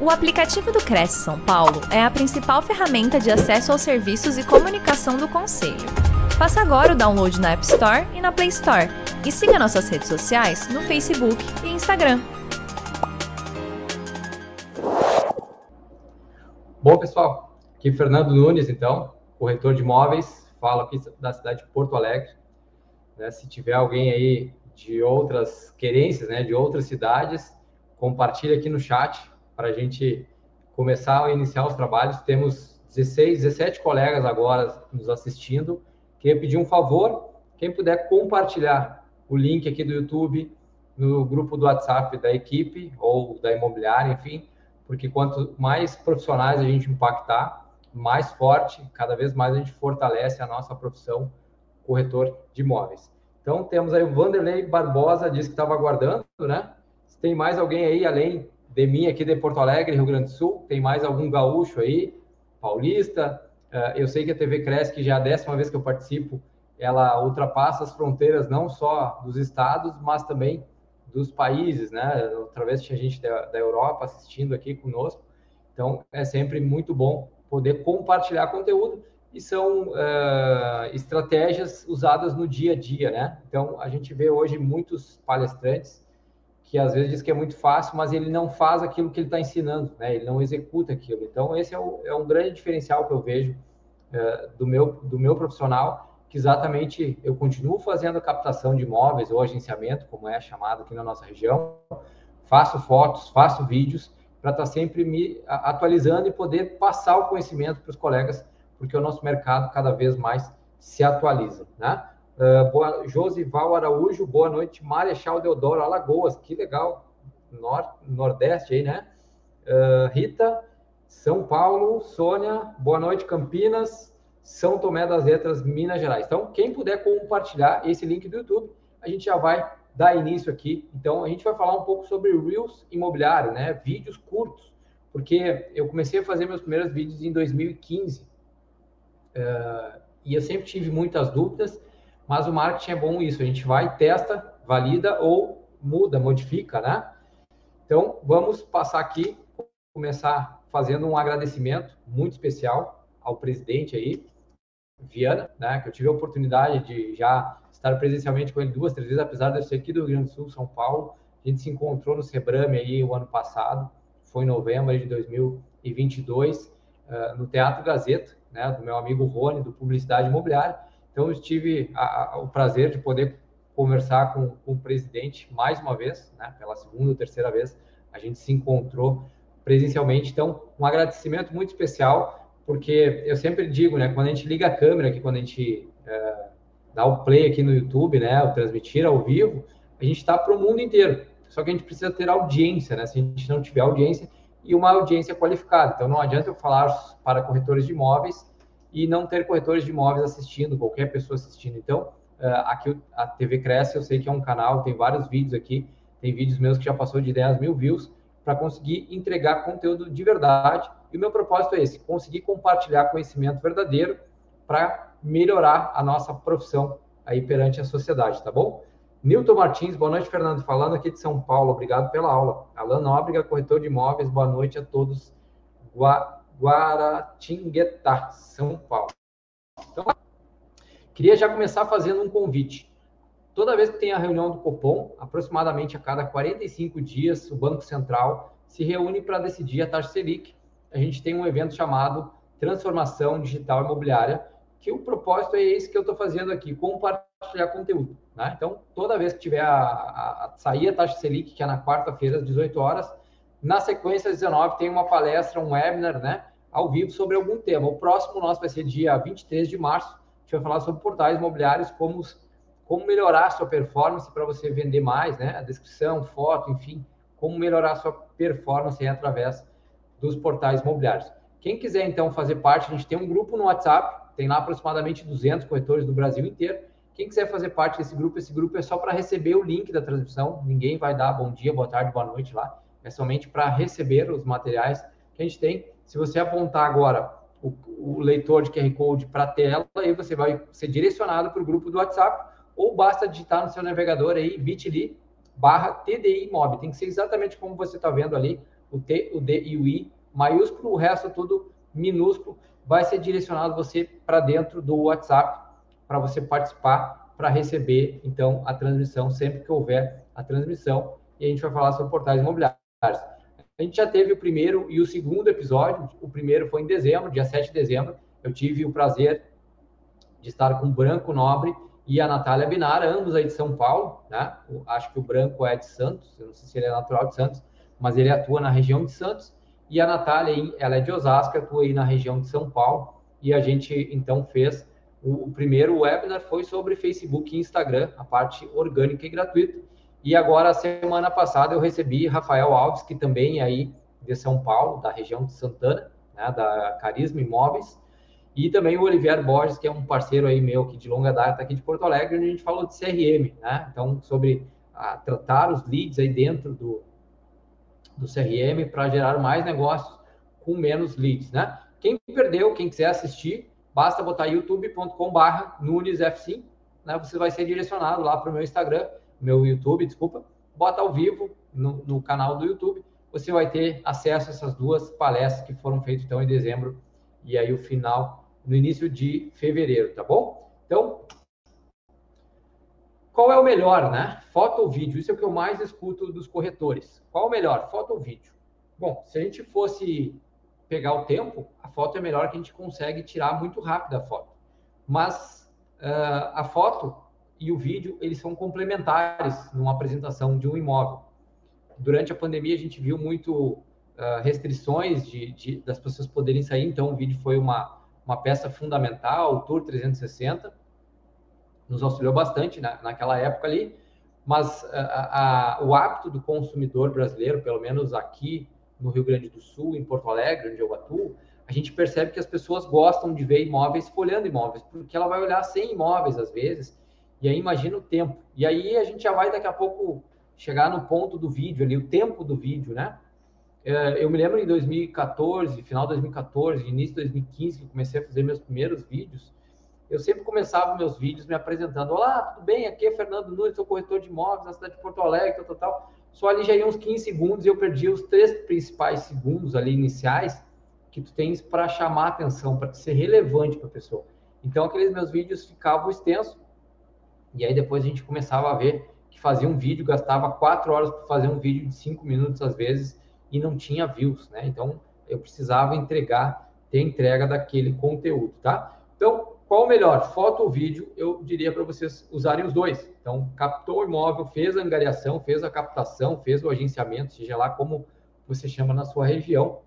O aplicativo do Cresce São Paulo é a principal ferramenta de acesso aos serviços e comunicação do Conselho. Faça agora o download na App Store e na Play Store. E siga nossas redes sociais no Facebook e Instagram. Bom, pessoal, aqui Fernando Nunes, então, corretor de imóveis, falo aqui da cidade de Porto Alegre. Né, se tiver alguém aí de outras querências, né, de outras cidades, compartilhe aqui no chat para a gente começar a iniciar os trabalhos. Temos 16, 17 colegas agora nos assistindo. Queria pedir um favor, quem puder compartilhar o link aqui do YouTube no grupo do WhatsApp da equipe ou da imobiliária, enfim, porque quanto mais profissionais a gente impactar, mais forte, cada vez mais a gente fortalece a nossa profissão corretor de imóveis. Então temos aí o Vanderlei Barbosa, disse que estava aguardando, né? Se tem mais alguém aí além de mim aqui de Porto Alegre, Rio Grande do Sul, tem mais algum gaúcho aí, paulista. Uh, eu sei que a TV Cresce, que já é a décima vez que eu participo, ela ultrapassa as fronteiras não só dos estados, mas também dos países, né? Através de gente da, da Europa assistindo aqui conosco. Então, é sempre muito bom poder compartilhar conteúdo e são uh, estratégias usadas no dia a dia, né? Então, a gente vê hoje muitos palestrantes que às vezes diz que é muito fácil, mas ele não faz aquilo que ele está ensinando, né? Ele não executa aquilo. Então, esse é, o, é um grande diferencial que eu vejo uh, do, meu, do meu profissional, que exatamente eu continuo fazendo captação de imóveis ou agenciamento, como é chamado aqui na nossa região, faço fotos, faço vídeos, para estar tá sempre me atualizando e poder passar o conhecimento para os colegas, porque o nosso mercado cada vez mais se atualiza, né? Uh, boa, Josival Araújo, boa noite. Marechal Deodoro, Alagoas, que legal. Nor, Nordeste aí, né? Uh, Rita, São Paulo, Sônia, boa noite, Campinas, São Tomé das Letras, Minas Gerais. Então, quem puder compartilhar esse link do YouTube, a gente já vai dar início aqui. Então, a gente vai falar um pouco sobre Reels imobiliário, né? Vídeos curtos, porque eu comecei a fazer meus primeiros vídeos em 2015 uh, e eu sempre tive muitas dúvidas mas o marketing é bom isso, a gente vai, testa, valida ou muda, modifica, né? Então, vamos passar aqui, começar fazendo um agradecimento muito especial ao presidente aí, Viana, né? Que eu tive a oportunidade de já estar presencialmente com ele duas, três vezes, apesar de eu ser aqui do Rio Grande do Sul, São Paulo. A gente se encontrou no Sebrame aí o ano passado, foi em novembro de 2022, uh, no Teatro Gazeta, né? Do meu amigo Rony, do Publicidade Imobiliária. Então, eu tive a, a, o prazer de poder conversar com, com, o presidente mais uma vez, né, pela segunda ou terceira vez, a gente se encontrou presencialmente. Então, um agradecimento muito especial, porque eu sempre digo, né, quando a gente liga a câmera aqui, quando a gente é, dá o play aqui no YouTube, né, o transmitir ao vivo, a gente está para o mundo inteiro. Só que a gente precisa ter audiência, né? Se a gente não tiver audiência e uma audiência qualificada. Então, não adianta eu falar para corretores de imóveis e não ter corretores de imóveis assistindo, qualquer pessoa assistindo. Então, uh, aqui a TV Cresce, eu sei que é um canal, tem vários vídeos aqui, tem vídeos meus que já passou de 10 mil views, para conseguir entregar conteúdo de verdade. E o meu propósito é esse: conseguir compartilhar conhecimento verdadeiro para melhorar a nossa profissão aí perante a sociedade, tá bom? Nilton Martins, boa noite, Fernando. Falando aqui de São Paulo, obrigado pela aula. Alan Nóbrega, corretor de imóveis, boa noite a todos. Gua Guaratinguetá, São Paulo. Então, queria já começar fazendo um convite. Toda vez que tem a reunião do Copom, aproximadamente a cada 45 dias, o Banco Central se reúne para decidir a taxa Selic. A gente tem um evento chamado Transformação Digital Imobiliária, que o propósito é esse que eu estou fazendo aqui, compartilhar conteúdo. Né? Então, toda vez que tiver a, a, a sair a taxa Selic, que é na quarta-feira, às 18 horas, na sequência, às 19, tem uma palestra, um webinar, né? Ao vivo sobre algum tema. O próximo nosso vai ser dia 23 de março. A gente vai falar sobre portais imobiliários, como, como melhorar a sua performance para você vender mais, né? A descrição, foto, enfim, como melhorar a sua performance através dos portais imobiliários. Quem quiser, então, fazer parte, a gente tem um grupo no WhatsApp, tem lá aproximadamente 200 corretores do Brasil inteiro. Quem quiser fazer parte desse grupo, esse grupo é só para receber o link da transmissão. Ninguém vai dar bom dia, boa tarde, boa noite lá é somente para receber os materiais que a gente tem. Se você apontar agora o, o leitor de QR Code para a tela, aí você vai ser direcionado para o grupo do WhatsApp, ou basta digitar no seu navegador aí bit.ly barra TDI Mob. Tem que ser exatamente como você está vendo ali, o T, o D e o I maiúsculo, o resto tudo minúsculo, vai ser direcionado você para dentro do WhatsApp para você participar, para receber então a transmissão sempre que houver a transmissão e a gente vai falar sobre portais imobiliários. A gente já teve o primeiro e o segundo episódio. O primeiro foi em dezembro, dia 7 de dezembro. Eu tive o prazer de estar com o Branco Nobre e a Natália Binara, ambos aí de São Paulo, né? Acho que o Branco é de Santos, eu não sei se ele é natural de Santos, mas ele atua na região de Santos. E a Natália, ela é de Osasco, atua aí na região de São Paulo. E a gente, então, fez o primeiro webinar, foi sobre Facebook e Instagram, a parte orgânica e gratuita. E agora, semana passada, eu recebi Rafael Alves, que também é aí de São Paulo, da região de Santana, né, da Carisma Imóveis, e também o Olivier Borges, que é um parceiro aí meu, que de longa data aqui de Porto Alegre, onde a gente falou de CRM, né? Então, sobre a, tratar os leads aí dentro do, do CRM para gerar mais negócios com menos leads, né? Quem perdeu, quem quiser assistir, basta botar youtube.com/barra NunesF5, né? Você vai ser direcionado lá para o meu Instagram, meu YouTube, desculpa, bota ao vivo no, no, canal do YouTube, você vai ter acesso a essas duas palestras que foram feitas então em dezembro e aí o final no início de fevereiro, tá bom? Então, qual é o melhor, né? Foto ou vídeo? Isso é o que eu mais escuto dos corretores. Qual é o melhor, foto ou vídeo? Bom, se a gente fosse pegar o tempo, a foto é melhor que a gente consegue tirar muito rápido a foto. Mas uh, a foto e o vídeo, eles são complementares numa apresentação de um imóvel. Durante a pandemia, a gente viu muito uh, restrições de, de, das pessoas poderem sair, então o vídeo foi uma, uma peça fundamental, o Tour 360, nos auxiliou bastante na, naquela época ali, mas uh, a, o hábito do consumidor brasileiro, pelo menos aqui no Rio Grande do Sul, em Porto Alegre, onde eu atuo, a gente percebe que as pessoas gostam de ver imóveis folhando imóveis, porque ela vai olhar 100 imóveis às vezes, e aí imagina o tempo. E aí a gente já vai daqui a pouco chegar no ponto do vídeo ali, o tempo do vídeo, né? É, eu me lembro em 2014, final de 2014, início de 2015, que comecei a fazer meus primeiros vídeos. Eu sempre começava meus vídeos me apresentando. Olá, tudo bem? Aqui é Fernando Nunes, sou corretor de imóveis na cidade de Porto Alegre, tal, tal, tal. Só ali já ia uns 15 segundos e eu perdi os três principais segundos ali iniciais que tu tens para chamar atenção, para ser relevante para a pessoa. Então, aqueles meus vídeos ficavam extensos e aí depois a gente começava a ver que fazia um vídeo, gastava quatro horas para fazer um vídeo de cinco minutos às vezes e não tinha views, né? Então eu precisava entregar, ter entrega daquele conteúdo, tá? Então, qual o melhor, foto ou vídeo? Eu diria para vocês usarem os dois. Então, captou o imóvel, fez a angariação, fez a captação, fez o agenciamento, seja lá como você chama na sua região,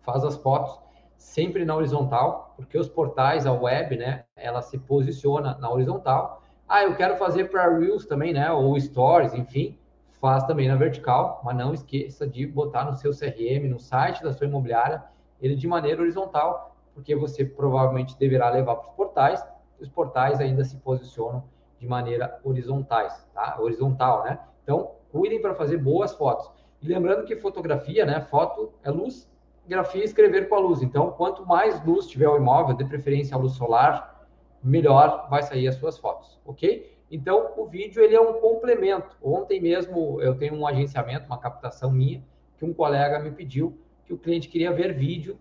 faz as fotos sempre na horizontal, porque os portais, a web, né, ela se posiciona na horizontal. Ah, eu quero fazer para Reels também, né, ou Stories, enfim, faz também na vertical, mas não esqueça de botar no seu CRM, no site da sua imobiliária, ele de maneira horizontal, porque você provavelmente deverá levar para os portais, os portais ainda se posicionam de maneira horizontais, tá? Horizontal, né? Então, cuidem para fazer boas fotos. E lembrando que fotografia, né, foto é luz, grafia escrever com a luz. Então, quanto mais luz tiver o imóvel, de preferência a luz solar, melhor vai sair as suas fotos, ok? Então, o vídeo ele é um complemento. Ontem mesmo eu tenho um agenciamento, uma captação minha, que um colega me pediu que o cliente queria ver vídeo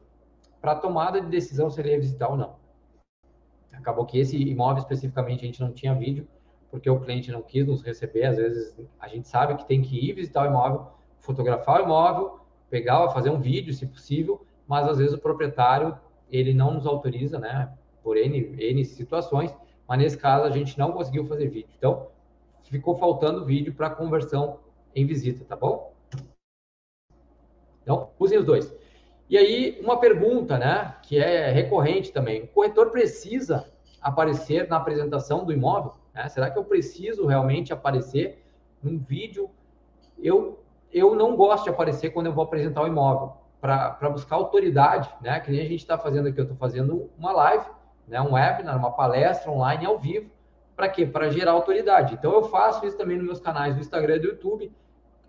para tomada de decisão se ele ia visitar ou não. Acabou que esse imóvel especificamente a gente não tinha vídeo, porque o cliente não quis nos receber. Às vezes a gente sabe que tem que ir visitar o imóvel, fotografar o imóvel, pegar, fazer um vídeo, se possível, mas às vezes o proprietário ele não nos autoriza, né? Por N, N situações, mas nesse caso a gente não conseguiu fazer vídeo. Então, ficou faltando vídeo para conversão em visita, tá bom? Então, usem os dois. E aí, uma pergunta, né, que é recorrente também. O corretor precisa aparecer na apresentação do imóvel? Né? Será que eu preciso realmente aparecer num vídeo? Eu eu não gosto de aparecer quando eu vou apresentar o imóvel, para buscar autoridade, né? Que nem a gente está fazendo aqui, eu estou fazendo uma live, né? um webinar, uma palestra online ao vivo, para quê? Para gerar autoridade. Então eu faço isso também nos meus canais do Instagram e do YouTube,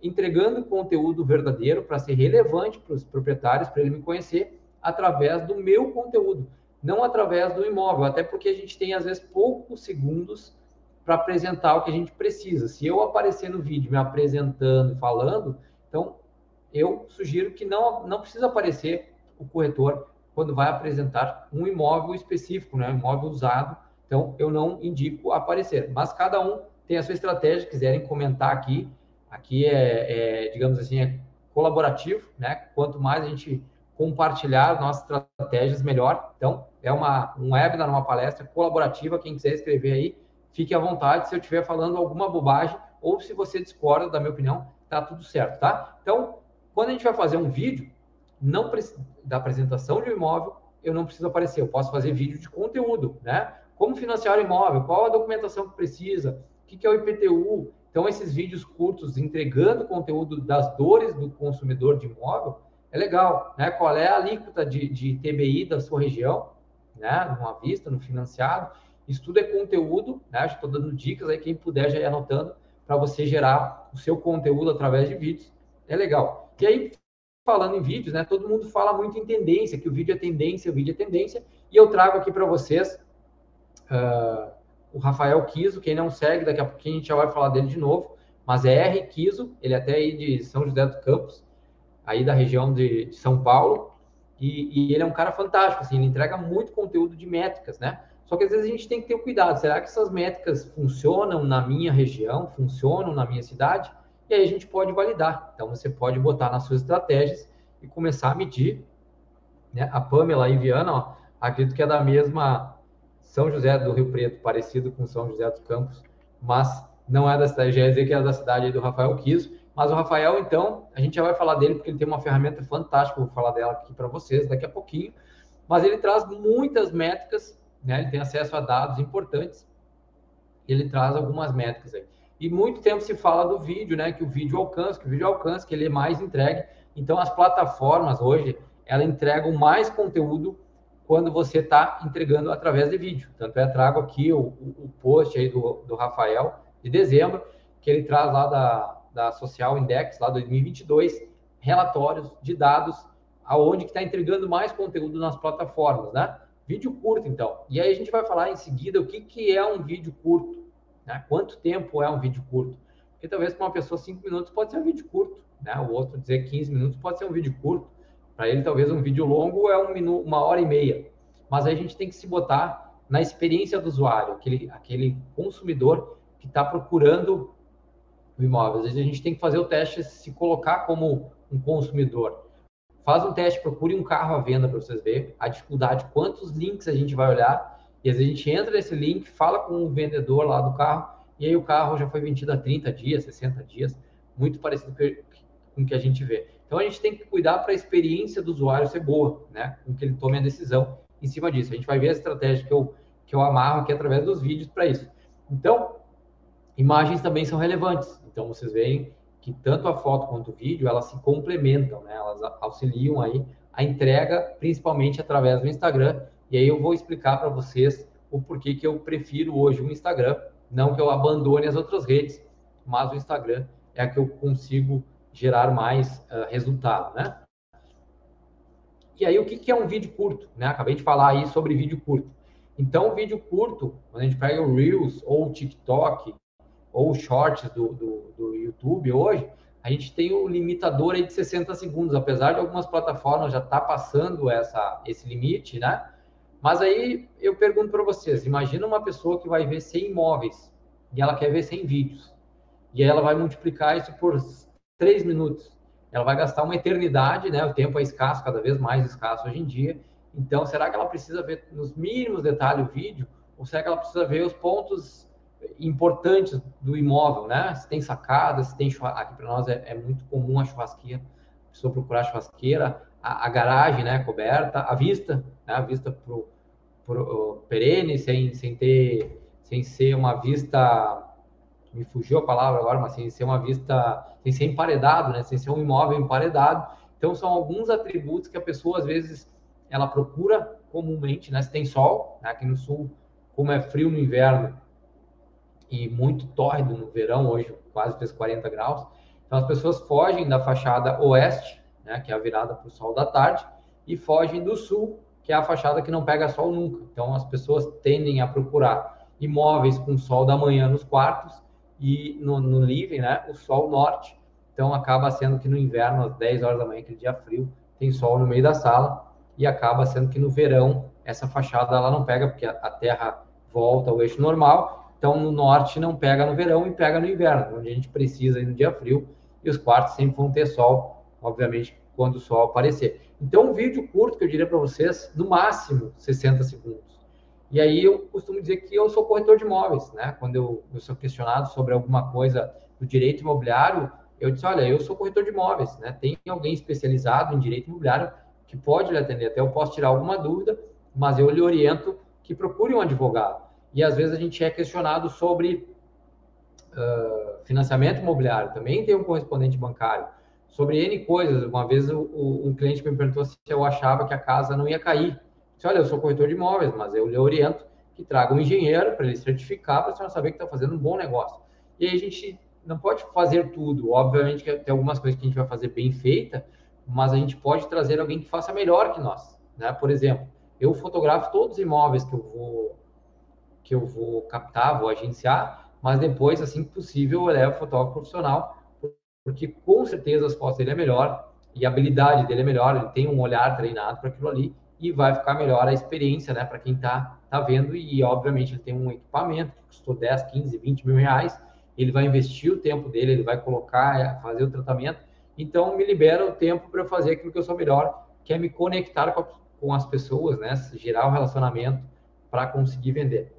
entregando conteúdo verdadeiro para ser relevante para os proprietários, para ele me conhecer através do meu conteúdo, não através do imóvel, até porque a gente tem às vezes poucos segundos para apresentar o que a gente precisa. Se eu aparecer no vídeo me apresentando, falando, então eu sugiro que não, não precisa aparecer o corretor quando vai apresentar um imóvel específico, né? um imóvel usado. Então, eu não indico aparecer. Mas cada um tem a sua estratégia, quiserem comentar aqui. Aqui é, é digamos assim, é colaborativo, né? Quanto mais a gente compartilhar nossas estratégias, melhor. Então, é uma, um webinar, uma palestra colaborativa. Quem quiser escrever aí, fique à vontade. Se eu estiver falando alguma bobagem ou se você discorda da minha opinião, tá tudo certo, tá? Então, quando a gente vai fazer um vídeo, não da apresentação de um imóvel, eu não preciso aparecer. Eu posso fazer vídeo de conteúdo, né? Como financiar o imóvel, qual a documentação que precisa, o que é o IPTU. Então, esses vídeos curtos entregando conteúdo das dores do consumidor de imóvel é legal, né? Qual é a alíquota de, de TBI da sua região, né? Numa vista, no financiado. Isso tudo é conteúdo, né? Estou dando dicas aí, quem puder já ir anotando para você gerar o seu conteúdo através de vídeos. É legal. E aí, falando em vídeos, né? Todo mundo fala muito em tendência, que o vídeo é tendência, o vídeo é tendência. E eu trago aqui para vocês uh, o Rafael Kiso, quem não segue, daqui a pouquinho a gente já vai falar dele de novo. Mas é R Kiso, ele é até aí de São José dos Campos, aí da região de, de São Paulo. E, e, ele é um cara fantástico, assim, ele entrega muito conteúdo de métricas, né? Só que às vezes a gente tem que ter cuidado. Será que essas métricas funcionam na minha região, funcionam na minha cidade? e aí a gente pode validar. Então, você pode botar nas suas estratégias e começar a medir. Né? A Pamela e Viana, ó, acredito que é da mesma São José do Rio Preto, parecido com São José dos Campos, mas não é da cidade, já ia dizer que é da cidade do Rafael Kiso. Mas o Rafael, então, a gente já vai falar dele, porque ele tem uma ferramenta fantástica, vou falar dela aqui para vocês daqui a pouquinho. Mas ele traz muitas métricas, né? ele tem acesso a dados importantes, ele traz algumas métricas aí. E muito tempo se fala do vídeo, né? Que o vídeo alcança, que o vídeo alcança, que ele é mais entregue. Então, as plataformas hoje, ela entregam mais conteúdo quando você está entregando através de vídeo. Tanto é, trago aqui o, o post aí do, do Rafael, de dezembro, que ele traz lá da, da Social Index, lá 2022, relatórios de dados aonde que está entregando mais conteúdo nas plataformas, né? Vídeo curto, então. E aí a gente vai falar em seguida o que, que é um vídeo curto. Né? Quanto tempo é um vídeo curto? Porque talvez para uma pessoa 5 minutos pode ser um vídeo curto, né? O outro dizer 15 minutos pode ser um vídeo curto. Para ele, talvez um vídeo longo é um minuto, uma hora e meia. Mas aí a gente tem que se botar na experiência do usuário, aquele, aquele consumidor que está procurando o imóvel. Às vezes a gente tem que fazer o teste, se colocar como um consumidor. Faz um teste, procure um carro à venda para vocês verem a dificuldade, quantos links a gente vai olhar e às vezes a gente entra nesse link, fala com o vendedor lá do carro, e aí o carro já foi vendido há 30 dias, 60 dias, muito parecido com o que a gente vê. Então a gente tem que cuidar para a experiência do usuário ser boa, né? Com que ele tome a decisão em cima disso. A gente vai ver a estratégia que eu, que eu amarro aqui através dos vídeos para isso. Então, imagens também são relevantes. Então vocês veem que tanto a foto quanto o vídeo elas se complementam, né? Elas auxiliam aí a entrega, principalmente através do Instagram, e aí eu vou explicar para vocês o porquê que eu prefiro hoje o Instagram, não que eu abandone as outras redes, mas o Instagram é a que eu consigo gerar mais uh, resultado, né? E aí, o que, que é um vídeo curto? Né? Acabei de falar aí sobre vídeo curto. Então, vídeo curto, quando a gente pega o Reels ou o TikTok ou Shorts do, do, do YouTube hoje, a gente tem o um limitador aí de 60 segundos. Apesar de algumas plataformas já estar tá passando essa, esse limite, né? Mas aí eu pergunto para vocês: imagina uma pessoa que vai ver 100 imóveis e ela quer ver 100 vídeos. E aí ela vai multiplicar isso por 3 minutos. Ela vai gastar uma eternidade, né? O tempo é escasso, cada vez mais escasso hoje em dia. Então, será que ela precisa ver nos mínimos detalhes o vídeo? Ou será que ela precisa ver os pontos importantes do imóvel, né? Se tem sacada, se tem churrasqueira. Aqui para nós é, é, muito comum a churrasqueira, a pessoa procurar a churrasqueira, a, a garagem, né? Coberta, a vista, né? A vista para perene, sem, sem ter, sem ser uma vista, me fugiu a palavra agora, mas sem ser uma vista, sem ser emparedado, né? Sem ser um imóvel emparedado. Então são alguns atributos que a pessoa às vezes ela procura comumente, né? Se tem sol, né? aqui no sul, como é frio no inverno e muito tórrido no verão, hoje quase fez 40 graus. Então as pessoas fogem da fachada oeste, né? Que é a virada para o sol da tarde, e fogem do sul, que é a fachada que não pega sol nunca. Então as pessoas tendem a procurar imóveis com sol da manhã nos quartos e no, no living, né, o sol norte. então acaba sendo que no inverno, às 10 horas da manhã, aquele dia frio, tem sol no meio da sala, e acaba sendo que no verão essa fachada ela não pega, porque a terra volta ao eixo normal, então no norte não pega no verão e pega no inverno, onde a gente precisa ir no dia frio, e os quartos sempre vão ter sol, obviamente, quando o sol aparecer. Então, um vídeo curto que eu diria para vocês, no máximo 60 segundos. E aí eu costumo dizer que eu sou corretor de imóveis, né? Quando eu, eu sou questionado sobre alguma coisa do direito imobiliário, eu disse, olha, eu sou corretor de imóveis, né? Tem alguém especializado em direito imobiliário que pode lhe atender. Até eu posso tirar alguma dúvida, mas eu lhe oriento que procure um advogado. E às vezes a gente é questionado sobre uh, financiamento imobiliário, também tem um correspondente bancário. Sobre N coisas, uma vez o, o, um cliente me perguntou se eu achava que a casa não ia cair. Eu disse, olha, eu sou corretor de imóveis, mas eu lhe oriento que traga um engenheiro para ele certificar, para a senhora saber que está fazendo um bom negócio. E aí a gente não pode fazer tudo. Obviamente que tem algumas coisas que a gente vai fazer bem feita, mas a gente pode trazer alguém que faça melhor que nós. Né? Por exemplo, eu fotografo todos os imóveis que eu vou que eu vou captar, vou agenciar, mas depois, assim que possível, eu levo fotógrafo profissional, porque com certeza as fotos dele é melhor e a habilidade dele é melhor, ele tem um olhar treinado para aquilo ali e vai ficar melhor a experiência, né, para quem está tá vendo e, obviamente, ele tem um equipamento que custou 10, 15, 20 mil reais, ele vai investir o tempo dele, ele vai colocar, fazer o tratamento, então me libera o tempo para fazer aquilo que eu sou melhor, que é me conectar com, a, com as pessoas, né, gerar o um relacionamento para conseguir vender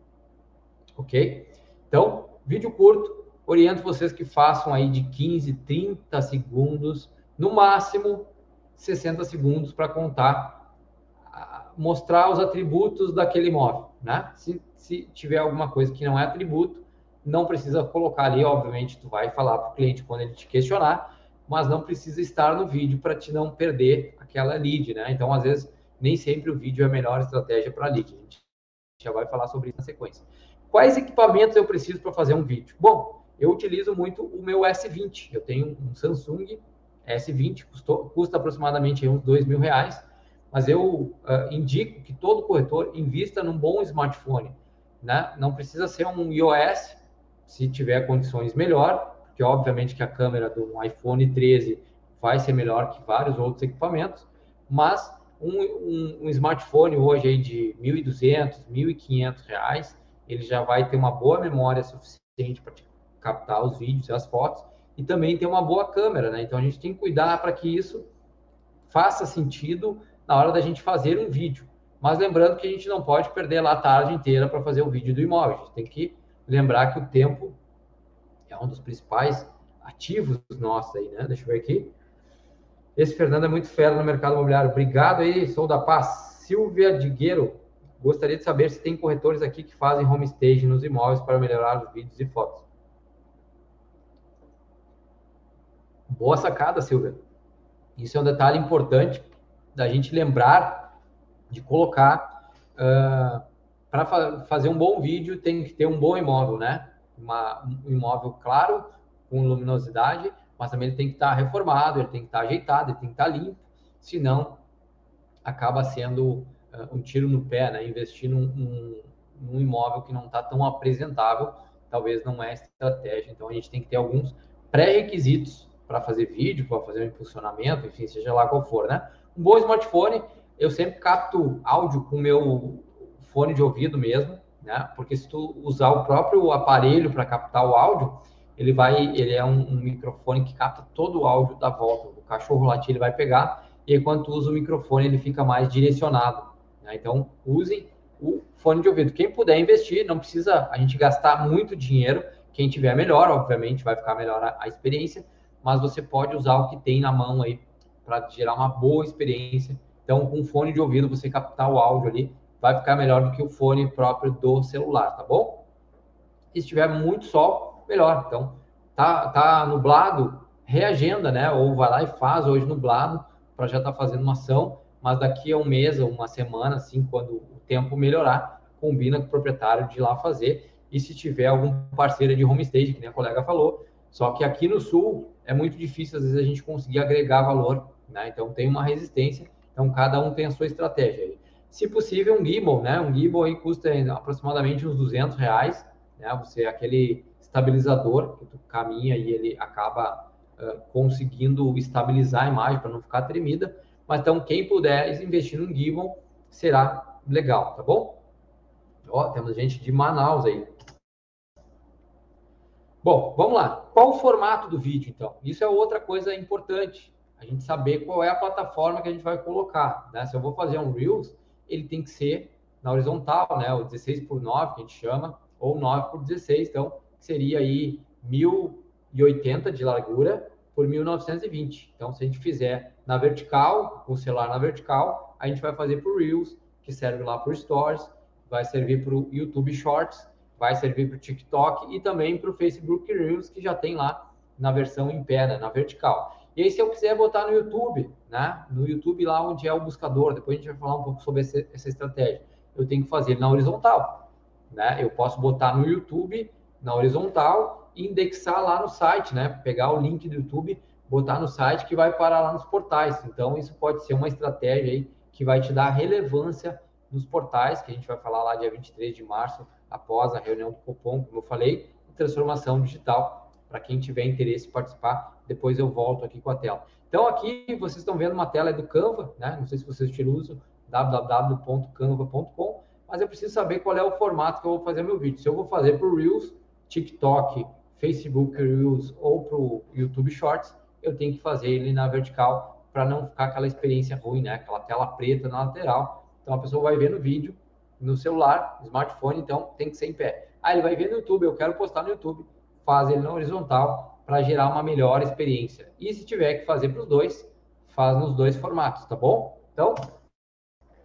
ok? Então, vídeo curto, oriento vocês que façam aí de 15, 30 segundos, no máximo 60 segundos para contar, mostrar os atributos daquele imóvel, né? Se, se tiver alguma coisa que não é atributo, não precisa colocar ali, obviamente, tu vai falar para o cliente quando ele te questionar, mas não precisa estar no vídeo para te não perder aquela lead, né? Então, às vezes, nem sempre o vídeo é a melhor estratégia para lead. A gente já vai falar sobre isso na sequência. Quais equipamentos eu preciso para fazer um vídeo? Bom, eu utilizo muito o meu S20. Eu tenho um Samsung S20, custou, custa aproximadamente uns dois mil reais, mas eu uh, indico que todo corretor invista num bom smartphone. Né? Não precisa ser um iOS, se tiver condições melhor, porque obviamente que a câmera do iPhone 13 vai ser melhor que vários outros equipamentos, mas um, um, um smartphone hoje aí de 1.200, 1.500 reais, ele já vai ter uma boa memória suficiente para captar os vídeos e as fotos e também ter uma boa câmera, né? Então a gente tem que cuidar para que isso faça sentido na hora da gente fazer um vídeo. Mas lembrando que a gente não pode perder lá a tarde inteira para fazer o vídeo do imóvel. A gente tem que lembrar que o tempo é um dos principais ativos nossos aí, né? Deixa eu ver aqui. Esse Fernando é muito fera no mercado imobiliário. Obrigado aí, sou da paz. Silvia Digueiro, Gostaria de saber se tem corretores aqui que fazem home stage nos imóveis para melhorar os vídeos e fotos. Boa sacada, Silvia. Isso é um detalhe importante da gente lembrar de colocar uh, para fa fazer um bom vídeo tem que ter um bom imóvel, né? Uma, um imóvel claro, com luminosidade, mas também ele tem que estar reformado, ele tem que estar ajeitado, ele tem que estar limpo, senão acaba sendo um tiro no pé, né? Investir num, num, num imóvel que não está tão apresentável, talvez não é estratégia. Então a gente tem que ter alguns pré-requisitos para fazer vídeo, para fazer um impulsionamento, enfim, seja lá qual for, né? Um bom smartphone, eu sempre capto áudio com meu fone de ouvido mesmo, né? Porque se tu usar o próprio aparelho para captar o áudio, ele vai, ele é um, um, microfone que capta todo o áudio da volta. O cachorro latir ele vai pegar e quando tu usa o microfone ele fica mais direcionado. Né? Então, usem o fone de ouvido. Quem puder investir, não precisa a gente gastar muito dinheiro. Quem tiver melhor, obviamente, vai ficar melhor a, a experiência, mas você pode usar o que tem na mão aí para gerar uma boa experiência. Então, com fone de ouvido, você captar o áudio ali, vai ficar melhor do que o fone próprio do celular, tá bom? E se tiver muito sol, melhor. Então, tá, tá nublado, reagenda, né? Ou vai lá e faz hoje nublado, para já estar tá fazendo uma ação mas daqui a um mês ou uma semana, assim, quando o tempo melhorar, combina com o proprietário de ir lá fazer. E se tiver algum parceiro de homestay, que nem a colega falou, só que aqui no sul é muito difícil, às vezes, a gente conseguir agregar valor, né? Então tem uma resistência, então cada um tem a sua estratégia. Se possível, um gimbal, né? Um gimbal aí custa aproximadamente uns 200 reais, né? Você, aquele estabilizador que tu caminha e ele acaba uh, conseguindo estabilizar a imagem para não ficar tremida. Mas então, quem puder investir num gimbal será legal, tá bom? Ó, temos gente de Manaus aí. Bom, vamos lá. Qual o formato do vídeo, então? Isso é outra coisa importante. A gente saber qual é a plataforma que a gente vai colocar. Né? Se eu vou fazer um Reels, ele tem que ser na horizontal, né? O 16 por 9, que a gente chama, ou 9 por 16. Então, seria aí 1080 de largura por 1920. Então, se a gente fizer na vertical, o celular na vertical, a gente vai fazer por Reels, que serve lá para Stories, vai servir para o YouTube Shorts, vai servir para o TikTok e também para o Facebook Reels, que já tem lá na versão em pé, né, na vertical. E aí, se eu quiser botar no YouTube, né, no YouTube lá onde é o buscador, depois a gente vai falar um pouco sobre essa, essa estratégia, eu tenho que fazer na horizontal. Né? Eu posso botar no YouTube na horizontal indexar lá no site, né? Pegar o link do YouTube, botar no site que vai parar lá nos portais. Então, isso pode ser uma estratégia aí que vai te dar relevância nos portais, que a gente vai falar lá dia 23 de março, após a reunião do Copom, como eu falei, transformação digital. Para quem tiver interesse em participar, depois eu volto aqui com a tela. Então, aqui vocês estão vendo uma tela do Canva, né? Não sei se vocês utilizam www.canva.com, mas eu preciso saber qual é o formato que eu vou fazer meu vídeo. Se eu vou fazer para o Reels, TikTok, Facebook Reels ou para o YouTube Shorts, eu tenho que fazer ele na vertical para não ficar aquela experiência ruim, né? Aquela tela preta na lateral. Então a pessoa vai ver no vídeo, no celular, smartphone, então tem que ser em pé. Ah, ele vai ver no YouTube, eu quero postar no YouTube, faz ele na horizontal para gerar uma melhor experiência. E se tiver que fazer para os dois, faz nos dois formatos, tá bom? Então,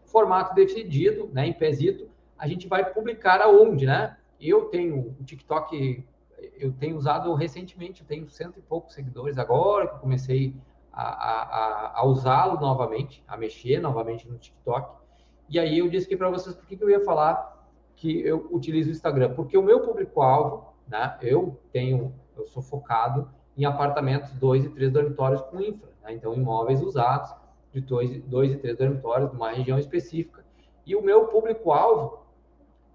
formato decidido, né, em pezito, a gente vai publicar aonde, né? Eu tenho o TikTok, eu tenho usado recentemente, tenho cento e poucos seguidores agora que comecei a, a, a usá-lo novamente, a mexer novamente no TikTok. E aí eu disse aqui para vocês por que, que eu ia falar que eu utilizo o Instagram, porque o meu público-alvo, né? Eu tenho, eu sou focado em apartamentos dois e três dormitórios com infra, né? então imóveis usados de dois, dois e três dormitórios numa região específica. E o meu público-alvo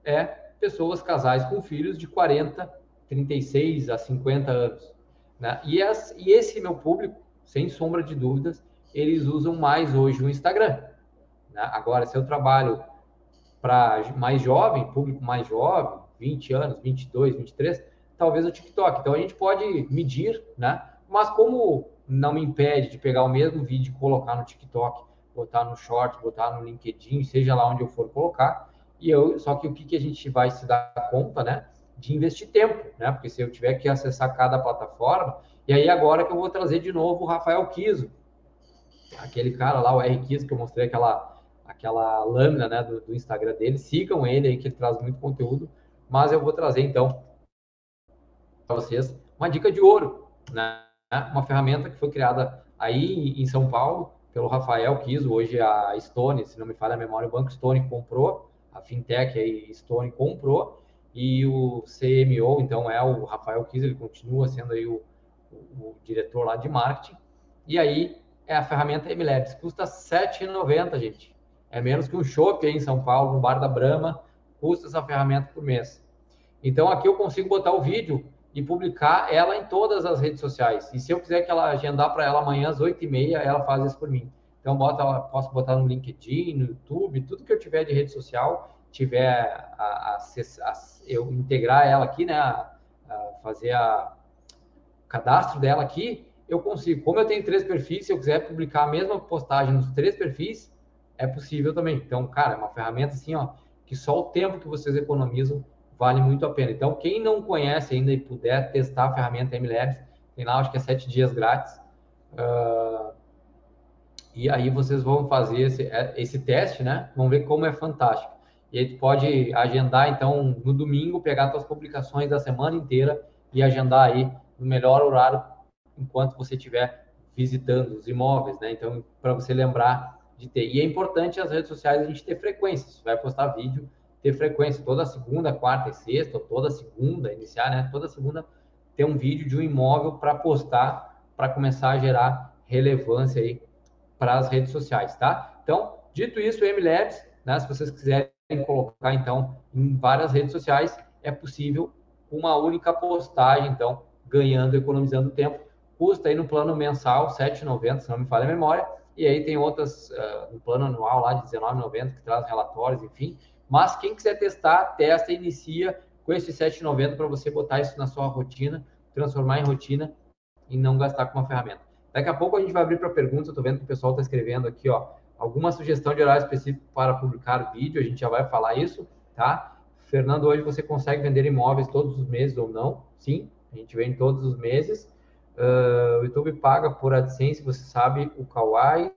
é pessoas, casais com filhos de 40, 36 a 50 anos. Né? E, as, e esse meu público, sem sombra de dúvidas, eles usam mais hoje o Instagram. Né? Agora, se eu trabalho para mais jovem, público mais jovem, 20 anos, 22, 23, talvez o TikTok. Então a gente pode medir, né? Mas como não me impede de pegar o mesmo vídeo e colocar no TikTok, botar no Short, botar no LinkedIn, seja lá onde eu for colocar. E eu, só que o que, que a gente vai se dar conta, né? De investir tempo, né? Porque se eu tiver que acessar cada plataforma, e aí agora que eu vou trazer de novo o Rafael Kiso, aquele cara lá, o R Kiso, que eu mostrei aquela, aquela lâmina né, do, do Instagram dele. Sigam ele aí, que ele traz muito conteúdo. Mas eu vou trazer então para vocês uma dica de ouro, né? uma ferramenta que foi criada aí em São Paulo pelo Rafael Kiso, hoje a Stone, se não me falha a memória, o Banco Stone comprou, a fintech aí Stone comprou, e o CMO, então, é o Rafael Kiso, ele continua sendo aí o, o, o diretor lá de marketing, e aí é a ferramenta MLabs, custa R$ 7,90, gente. É menos que um shopping em São Paulo, no Bar da Brama, custa essa ferramenta por mês. Então, aqui eu consigo botar o vídeo e publicar ela em todas as redes sociais. E se eu quiser que ela agendar para ela amanhã às 8h30, ela faz isso por mim. Então, bota, posso botar no LinkedIn, no YouTube, tudo que eu tiver de rede social, tiver a, a, a eu integrar ela aqui, né, a, fazer a cadastro dela aqui, eu consigo. Como eu tenho três perfis, se eu quiser publicar a mesma postagem nos três perfis, é possível também. Então, cara, é uma ferramenta assim, ó, que só o tempo que vocês economizam vale muito a pena. Então, quem não conhece ainda e puder testar a ferramenta MLabs, tem lá, acho que é sete dias grátis. Uh, e aí vocês vão fazer esse, é, esse teste, né? Vão ver como é fantástico. E aí tu pode agendar, então, no domingo, pegar suas publicações da semana inteira e agendar aí no melhor horário enquanto você estiver visitando os imóveis, né? Então, para você lembrar de ter. E é importante as redes sociais a gente ter frequência. Você vai postar vídeo, ter frequência toda segunda, quarta e sexta, ou toda segunda, iniciar, né? Toda segunda ter um vídeo de um imóvel para postar, para começar a gerar relevância aí para as redes sociais, tá? Então, dito isso, MLabs, né? Se vocês quiserem colocar então em várias redes sociais, é possível uma única postagem, então, ganhando, economizando tempo, custa aí no plano mensal 7,90, se não me falha a memória, e aí tem outras uh, no plano anual lá de 19,90 que traz relatórios, enfim. Mas quem quiser testar, testa e inicia com esse 7,90 para você botar isso na sua rotina, transformar em rotina e não gastar com uma ferramenta. Daqui a pouco a gente vai abrir para perguntas, eu estou vendo que o pessoal está escrevendo aqui, ó, alguma sugestão de horário específico para publicar vídeo, a gente já vai falar isso, tá? Fernando, hoje você consegue vender imóveis todos os meses ou não? Sim, a gente vende todos os meses. Uh, o YouTube paga por AdSense, você sabe, o Kawaii.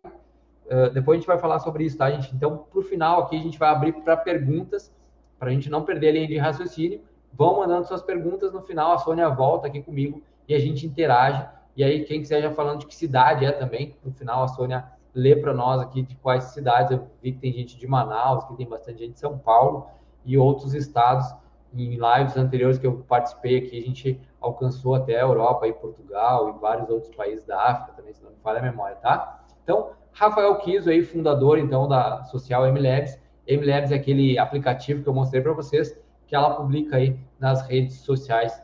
Uh, depois a gente vai falar sobre isso, tá, gente? Então, o final aqui, a gente vai abrir para perguntas, para a gente não perder a linha de raciocínio. Vão mandando suas perguntas no final, a Sônia volta aqui comigo e a gente interage. E aí, quem quiser já falando de que cidade é também, no final a Sônia lê para nós aqui de quais cidades. Eu vi que tem gente de Manaus, que tem bastante gente de São Paulo e outros estados. Em lives anteriores que eu participei aqui, a gente alcançou até a Europa e Portugal e vários outros países da África também, se não me falha a memória, tá? Então, Rafael Kiso aí, fundador então da Social MLabs. MLabs é aquele aplicativo que eu mostrei para vocês, que ela publica aí nas redes sociais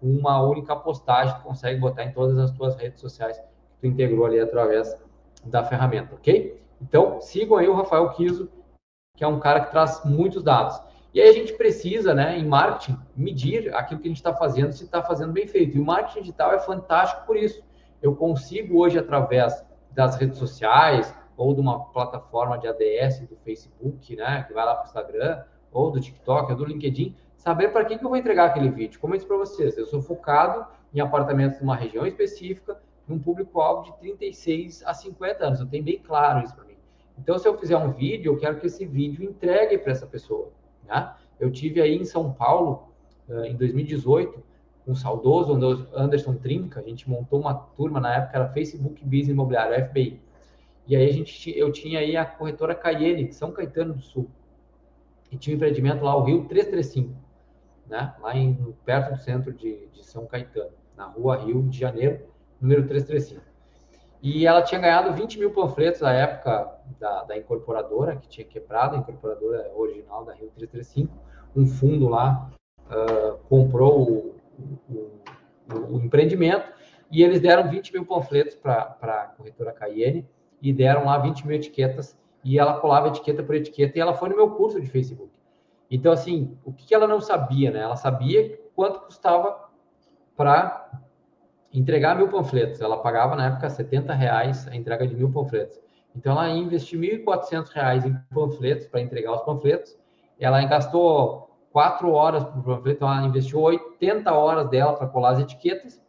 uma única postagem, tu consegue botar em todas as tuas redes sociais que tu integrou ali através da ferramenta, ok? Então, sigam aí o Rafael Kiso, que é um cara que traz muitos dados. E aí a gente precisa, né, em marketing, medir aquilo que a gente está fazendo, se está fazendo bem feito. E o marketing digital é fantástico por isso. Eu consigo hoje, através das redes sociais, ou de uma plataforma de ADS do Facebook, né, que vai lá para o Instagram, ou do TikTok, ou do LinkedIn, saber para quem que eu vou entregar aquele vídeo. Como eu disse para vocês, eu sou focado em apartamentos de uma região específica, num público-alvo de 36 a 50 anos. Eu tenho bem claro isso para mim. Então, se eu fizer um vídeo, eu quero que esse vídeo entregue para essa pessoa. Né? Eu tive aí em São Paulo, em 2018, com o saudoso Anderson Trinca, a gente montou uma turma, na época era Facebook Business Imobiliário, FBI. E aí a gente, eu tinha aí a corretora Cayenne, de São Caetano do Sul. E tinha um empreendimento lá, o Rio 335, né? lá em, perto do centro de, de São Caetano, na rua Rio de Janeiro, número 335. E ela tinha ganhado 20 mil panfletos na época da, da incorporadora, que tinha quebrado, a incorporadora original da Rio 335. Um fundo lá uh, comprou o, o, o, o, empreendimento e eles deram 20 mil panfletos para a corretora Cayenne e deram lá 20 mil etiquetas e ela colava etiqueta por etiqueta e ela foi no meu curso de Facebook. Então, assim, o que ela não sabia, né? Ela sabia quanto custava para entregar mil panfletos. Ela pagava na época 70 reais a entrega de mil panfletos. Então ela investiu 1.400 reais em panfletos para entregar os panfletos. Ela gastou quatro horas para o panfleto, então ela investiu 80 horas dela para colar as etiquetas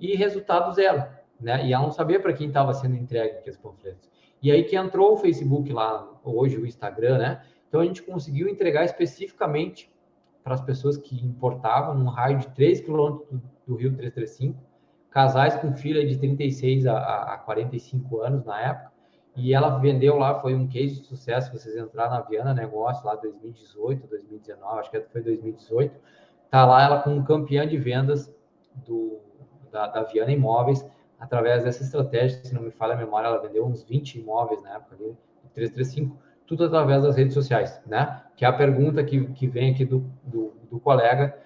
e resultado zero, né? E ela não sabia para quem estava sendo entregue aqueles panfletos. E aí que entrou o Facebook lá, hoje o Instagram, né? Então a gente conseguiu entregar especificamente para as pessoas que importavam num raio de 3 quilômetros do Rio 335 casais com filha de 36 a, a 45 anos na época, e ela vendeu lá, foi um case de sucesso, vocês entraram na Viana Negócio lá 2018, 2019, acho que foi 2018, tá lá ela como campeã de vendas do, da, da Viana Imóveis, através dessa estratégia, se não me falha a memória, ela vendeu uns 20 imóveis na época ali, 335, tudo através das redes sociais, né? Que é a pergunta que, que vem aqui do, do, do colega,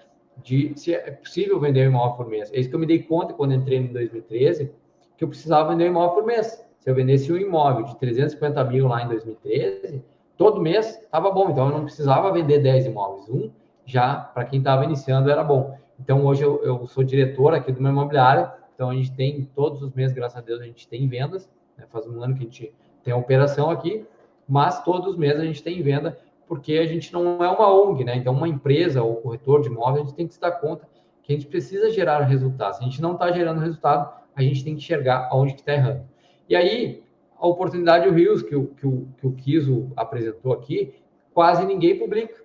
de se é possível vender um imóvel por mês. É isso que eu me dei conta quando entrei em 2013, que eu precisava vender um imóvel por mês. Se eu vendesse um imóvel de 350 mil lá em 2013, todo mês estava bom. Então, eu não precisava vender 10 imóveis. Um já, para quem estava iniciando, era bom. Então, hoje eu, eu, sou diretor aqui do meu imobiliário. Então, a gente tem, todos os meses, graças a Deus, a gente tem vendas. Né? Faz um ano que a gente tem operação aqui. Mas todos os meses a gente tem venda porque a gente não é uma ONG, né? Então, uma empresa ou corretor de imóveis, a gente tem que se dar conta que a gente precisa gerar resultados. Se a gente não está gerando resultado, a gente tem que enxergar aonde está errando. E aí, a oportunidade do Rios, que o, que, o, que o Kiso apresentou aqui, quase ninguém publica.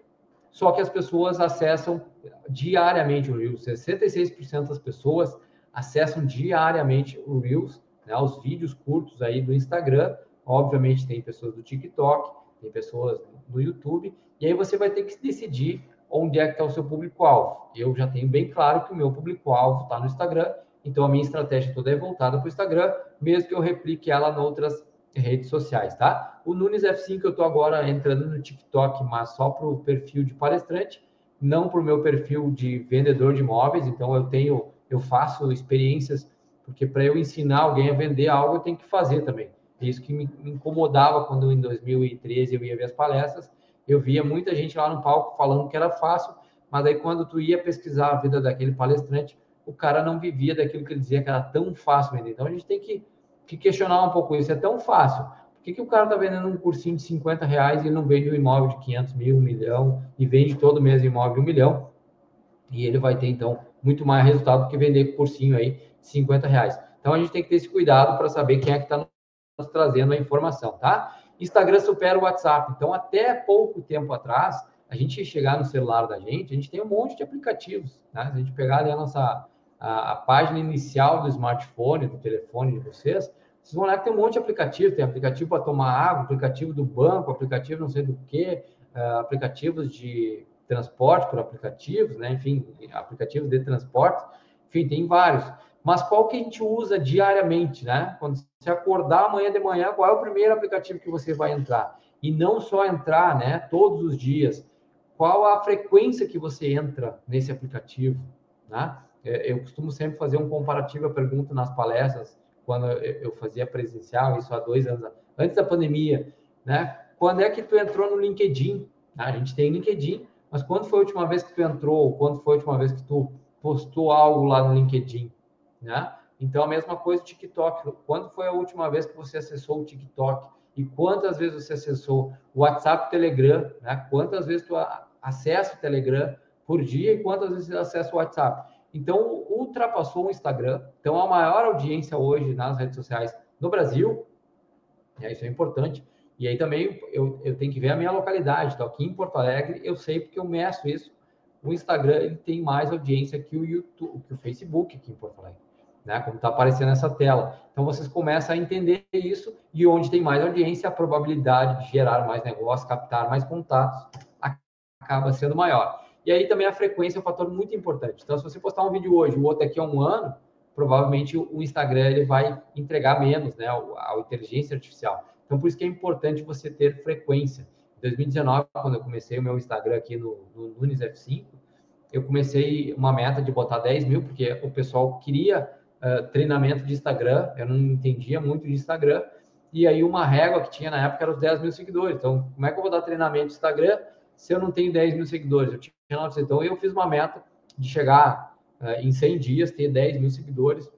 Só que as pessoas acessam diariamente o Reels. 66% das pessoas acessam diariamente o Reels, né, os vídeos curtos aí do Instagram. Obviamente tem pessoas do TikTok, tem pessoas no YouTube, e aí você vai ter que decidir onde é que está o seu público-alvo. Eu já tenho bem claro que o meu público-alvo está no Instagram, então a minha estratégia toda é voltada para o Instagram, mesmo que eu replique ela em outras redes sociais, tá? O Nunes F5 eu estou agora entrando no TikTok, mas só para o perfil de palestrante, não para o meu perfil de vendedor de imóveis, então eu tenho, eu faço experiências porque para eu ensinar alguém a vender algo, eu tenho que fazer também. Isso que me incomodava quando em 2013 eu ia ver as palestras, eu via muita gente lá no palco falando que era fácil, mas aí quando tu ia pesquisar a vida daquele palestrante, o cara não vivia daquilo que ele dizia que era tão fácil vender. Então a gente tem que, que questionar um pouco isso. É tão fácil. Por que, que o cara está vendendo um cursinho de 50 reais e não vende um imóvel de 500 mil, um milhão, e vende todo mês um imóvel um milhão? E ele vai ter, então, muito mais resultado do que vender cursinho aí de 50 reais. Então a gente tem que ter esse cuidado para saber quem é que está trazendo a informação, tá? Instagram supera o WhatsApp. Então, até pouco tempo atrás, a gente chegar no celular da gente, a gente tem um monte de aplicativos. Né? Se a gente pegar ali a nossa a, a página inicial do smartphone, do telefone de vocês, vocês vão lá que tem um monte de aplicativo. Tem aplicativo para tomar água, aplicativo do banco, aplicativo não sei do que, uh, aplicativos de transporte por aplicativos, né? enfim, aplicativos de transporte. Enfim, tem vários mas qual que a gente usa diariamente, né? Quando você acordar amanhã de manhã, qual é o primeiro aplicativo que você vai entrar? E não só entrar, né? Todos os dias. Qual a frequência que você entra nesse aplicativo, né? É, eu costumo sempre fazer um comparativo, a pergunta nas palestras, quando eu fazia presencial, isso há dois anos, antes da pandemia, né? Quando é que tu entrou no LinkedIn? A gente tem LinkedIn, mas quando foi a última vez que tu entrou? Quando foi a última vez que tu postou algo lá no LinkedIn? né? Então, a mesma coisa o TikTok. Quando foi a última vez que você acessou o TikTok? E quantas vezes você acessou o WhatsApp, o Telegram? Né? Quantas vezes tu acessa o Telegram por dia e quantas vezes você acessa o WhatsApp? Então, ultrapassou o Instagram. Então, a maior audiência hoje nas redes sociais no Brasil, isso é importante. E aí também eu, eu tenho que ver a minha localidade. Então, aqui em Porto Alegre, eu sei porque eu meço isso. O Instagram ele tem mais audiência que o YouTube, que o Facebook aqui em Porto Alegre né? Como está aparecendo nessa tela. Então vocês começam a entender isso e onde tem mais audiência, a probabilidade de gerar mais negócio, captar mais contatos acaba sendo maior. E aí também a frequência é um fator muito importante. Então, se você postar um vídeo hoje, o outro aqui a um ano, provavelmente o Instagram ele vai entregar menos, né? A inteligência artificial. Então, por isso que é importante você ter frequência. Em 2019, quando eu comecei o meu Instagram aqui no, no Nunes F5, eu comecei uma meta de botar 10 mil, porque o pessoal queria uh, treinamento de Instagram, eu não entendia muito de Instagram, e aí uma régua que tinha na época era os 10 mil seguidores. Então, como é que eu vou dar treinamento de Instagram se eu não tenho 10 mil seguidores? Eu tinha 900. Então, eu fiz uma meta de chegar uh, em 100 dias, ter 10 mil seguidores.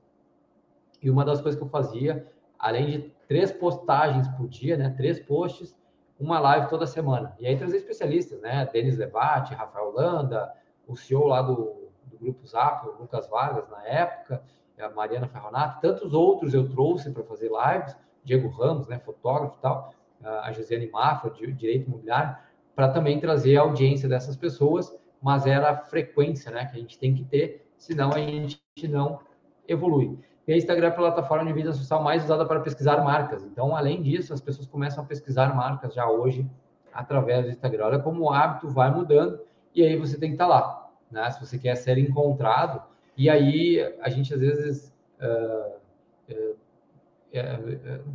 E uma das coisas que eu fazia, além de três postagens por dia, né, três posts, uma live toda semana. E aí trazer especialistas, né, Denis Levati, Rafael Landa, o CEO lá do, do Grupo Zap, o Lucas Vargas, na época, a Mariana Ferronato, tantos outros eu trouxe para fazer lives, Diego Ramos, né, fotógrafo e tal, a Josiane Mafra, de Direito Imobiliário, para também trazer a audiência dessas pessoas, mas era a frequência né, que a gente tem que ter, senão a gente não evolui. E a Instagram é a plataforma de mídia social mais usada para pesquisar marcas. Então, além disso, as pessoas começam a pesquisar marcas já hoje através do Instagram. Olha como o hábito vai mudando e aí você tem que estar lá. Né? Se você quer ser encontrado, e aí a gente às vezes uh, uh,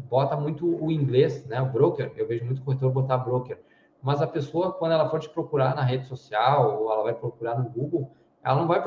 bota muito o inglês, né? O broker, eu vejo muito corretor botar broker. Mas a pessoa, quando ela for te procurar na rede social, ou ela vai procurar no Google, ela não vai.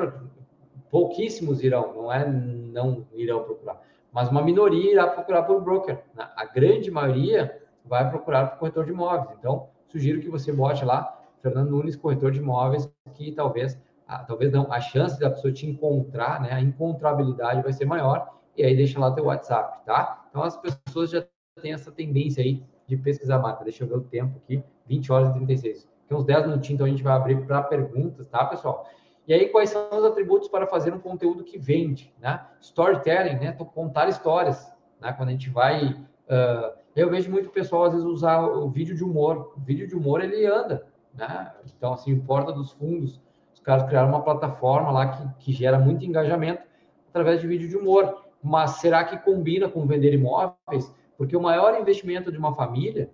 Pouquíssimos irão, não é não irão procurar. Mas uma minoria irá procurar por broker. Né? A grande maioria vai procurar por corretor de imóveis. Então, sugiro que você bote lá Fernando Nunes, corretor de imóveis, que talvez a, talvez não, a chance da pessoa te encontrar, né, a encontrabilidade vai ser maior, e aí deixa lá teu WhatsApp, tá? Então as pessoas já têm essa tendência aí de pesquisar marca. Deixa eu ver o tempo aqui, 20 horas e 36. Tem uns 10 minutinhos, então a gente vai abrir para perguntas, tá, pessoal? E aí, quais são os atributos para fazer um conteúdo que vende, né? Storytelling, né? Então, contar histórias, né? Quando a gente vai... Uh, eu vejo muito pessoal, às vezes, usar o vídeo de humor. O vídeo de humor, ele anda, né? Então, assim, porta dos fundos, caras criaram uma plataforma lá que, que gera muito engajamento através de vídeo de humor. Mas será que combina com vender imóveis? Porque o maior investimento de uma família,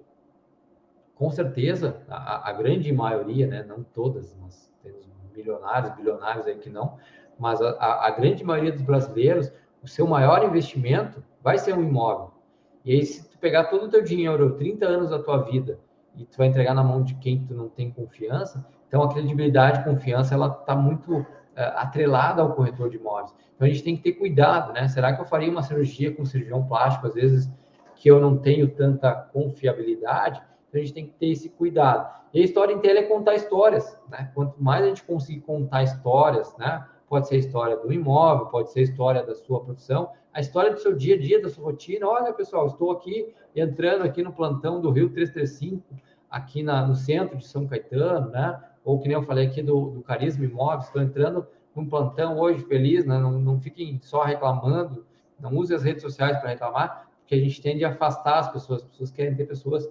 com certeza, a, a grande maioria, né, não todas, mas temos milionários, bilionários aí que não, mas a, a grande maioria dos brasileiros, o seu maior investimento vai ser um imóvel. E aí, se tu pegar todo o teu dinheiro, 30 anos da tua vida, e tu vai entregar na mão de quem tu não tem confiança, então, a credibilidade, confiança, ela está muito uh, atrelada ao corretor de imóveis. Então a gente tem que ter cuidado, né? Será que eu faria uma cirurgia com cirurgião plástico, às vezes, que eu não tenho tanta confiabilidade? Então a gente tem que ter esse cuidado. E a história inteira é contar histórias, né? Quanto mais a gente conseguir contar histórias, né? Pode ser a história do imóvel, pode ser a história da sua profissão, a história do seu dia a dia, da sua rotina. Olha, pessoal, estou aqui entrando aqui no plantão do Rio 335, aqui na, no centro de São Caetano, né? Ou que nem eu falei aqui do, do Carisma Imóveis, estou entrando num plantão hoje feliz, né? Não, não fiquem só reclamando, não use as redes sociais para reclamar, porque a gente tende a afastar as pessoas. As pessoas querem ter pessoas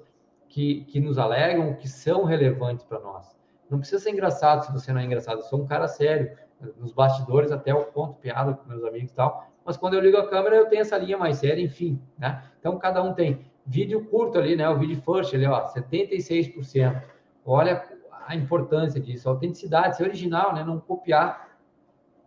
que, que nos alegram, que são relevantes para nós. Não precisa ser engraçado se você não é engraçado. Eu sou um cara sério. Nos bastidores, até eu conto piada com meus amigos e tal. Mas quando eu ligo a câmera, eu tenho essa linha mais séria, enfim. Né? Então, cada um tem. Vídeo curto ali, né? O vídeo first, ali, ó, 76%. Olha a importância disso, a autenticidade, ser original, né? Não copiar.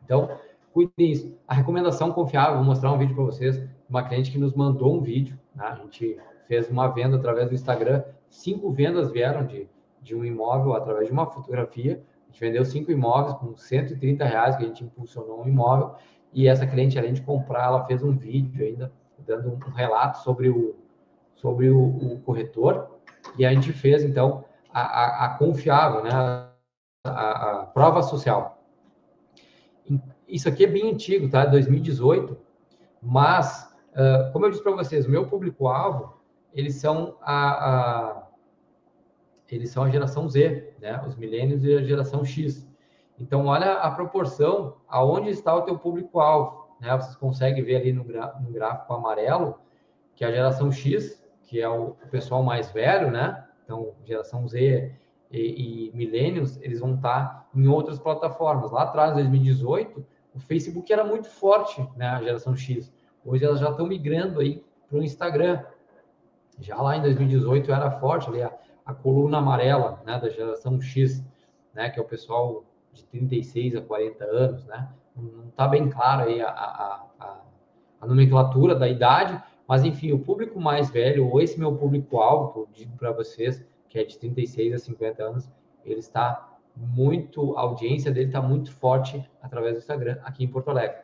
Então, cuidem disso. A recomendação confiável, vou mostrar um vídeo para vocês. Uma cliente que nos mandou um vídeo, né? A gente fez uma venda através do Instagram. Cinco vendas vieram de, de um imóvel através de uma fotografia. A gente vendeu cinco imóveis com 130 reais que a gente impulsionou um imóvel. E essa cliente, além de comprar, ela fez um vídeo ainda, dando um relato sobre o, sobre o, o corretor. E a gente fez, então, a, a, a confiável, né? A, a, prova social. Isso aqui é bem antigo, tá? 2018. Mas, como eu disse para vocês, o meu público-alvo eles são a, eles são a geração Z, né? Os milênios e a geração X. Então, olha a proporção aonde está o teu público-alvo, né? Vocês conseguem ver ali no, no gráfico amarelo que a geração X, que é o, pessoal mais velho, né? Então, geração Z e, e milênios, eles vão estar em outras plataformas. Lá atrás, em 2018, o Facebook era muito forte, né? A geração X. Hoje elas já estão migrando aí para o Instagram. Já lá em 2018 era forte ali a, a coluna amarela, né, da geração X, né, que é o pessoal de 36 a 40 anos, né? Não está bem claro aí a, a, a, a, nomenclatura da idade, mas enfim, o público mais velho, ou esse meu público-alvo, digo para vocês, que é de 36 a 50 anos, ele está muito, a audiência dele está muito forte através do Instagram aqui em Porto Alegre.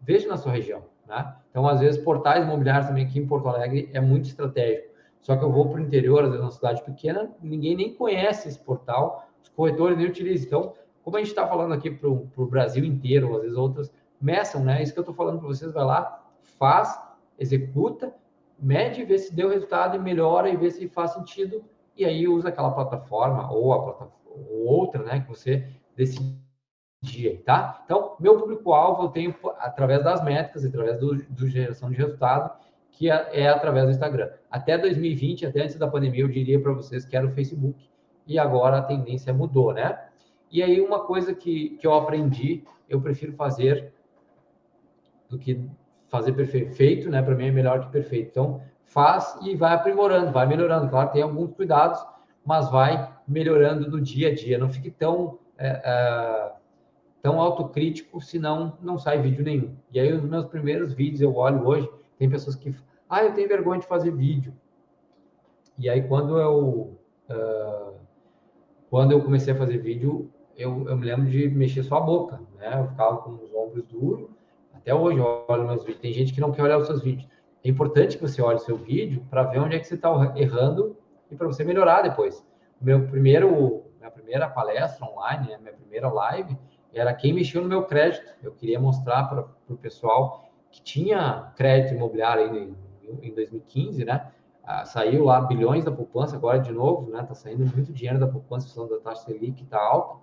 Veja na sua região, né? Então, às vezes, portais imobiliários também aqui em Porto Alegre é muito estratégico. Só que eu vou para o interior, às vezes, uma cidade pequena, ninguém nem conhece esse portal, os corretores nem utilizam. Então, como a gente está falando aqui para o Brasil inteiro, às vezes outras meçam, né? Isso que eu estou falando para vocês, vai lá, faz, executa, mede, vê se deu resultado e melhora e vê se faz sentido. E aí usa aquela plataforma ou a plataforma ou outra, né? Que você decidir, tá? Então, meu público-alvo eu tenho através das métricas, através do, do geração de resultado que é, é através do Instagram. Até 2020, até antes da pandemia, eu diria para vocês que era o Facebook, e agora a tendência mudou, né? E aí, uma coisa que, que eu aprendi, eu prefiro fazer do que fazer perfeito, né? Para mim é melhor que perfeito. Então, faz e vai aprimorando, vai melhorando. Claro, tem alguns cuidados, mas vai melhorando no dia a dia. Não fique tão, é, é, tão autocrítico, senão não sai vídeo nenhum. E aí, os meus primeiros vídeos eu olho hoje, tem pessoas que, ah, eu tenho vergonha de fazer vídeo. E aí, quando eu, uh, quando eu comecei a fazer vídeo, eu, eu me lembro de mexer só a boca, né? Eu ficava com os ombros duros. Até hoje eu olho meus vídeos. Tem gente que não quer olhar os seus vídeos. É importante que você olhe o seu vídeo para ver onde é que você está errando e para você melhorar depois. Meu primeiro, minha primeira palestra online, né? minha primeira live, era quem mexeu no meu crédito. Eu queria mostrar para o pessoal que tinha crédito imobiliário em, em 2015, né? Ah, saiu lá bilhões da poupança, agora de novo, né? Tá saindo muito dinheiro da poupança, falando da taxa Selic que tá alta.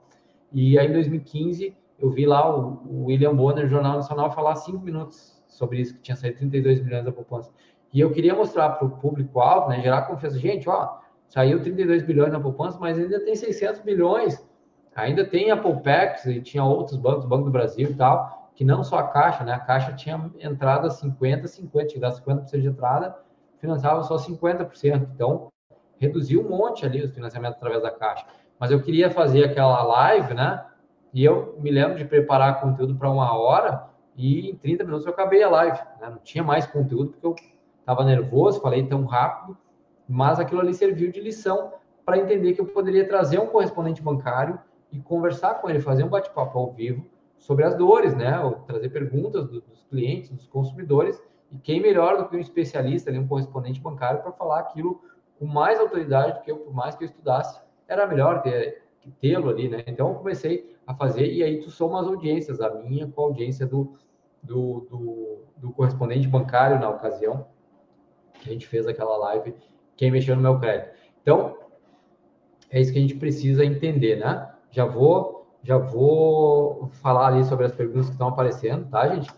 E aí, em 2015, eu vi lá o, o William Bonner, Jornal Nacional, falar cinco minutos sobre isso, que tinha saído 32 milhões da poupança. E eu queria mostrar para o público-alvo, né? Gerar confiança. Gente, ó, saiu 32 bilhões na poupança, mas ainda tem 600 bilhões. Ainda tem a Poupex e tinha outros bancos, Banco do Brasil e tal que não só a Caixa, né? A Caixa tinha entrada 50, 50, tinha dado 50% de entrada, financiava só 50%. Então, reduziu um monte ali os financiamentos através da Caixa. Mas eu queria fazer aquela live, né? E eu me lembro de preparar conteúdo para uma hora e em 30 minutos eu acabei a live. Né? Não tinha mais conteúdo porque eu estava nervoso, falei tão rápido, mas aquilo ali serviu de lição para entender que eu poderia trazer um correspondente bancário e conversar com ele, fazer um bate-papo ao vivo sobre as dores, né? Ou trazer perguntas do, dos clientes, dos consumidores, e quem melhor do que um especialista, ali, um correspondente bancário, para falar aquilo com mais autoridade do que eu, por mais que eu estudasse, era melhor ter tê-lo ali, né? Então eu comecei a fazer, e aí tu soma as audiências, a minha com a audiência do, do, do, do correspondente bancário na ocasião, que a gente fez aquela live, quem mexeu no meu crédito. Então, é isso que a gente precisa entender, né? Já vou, já vou falar ali sobre as perguntas que estão aparecendo, tá, gente?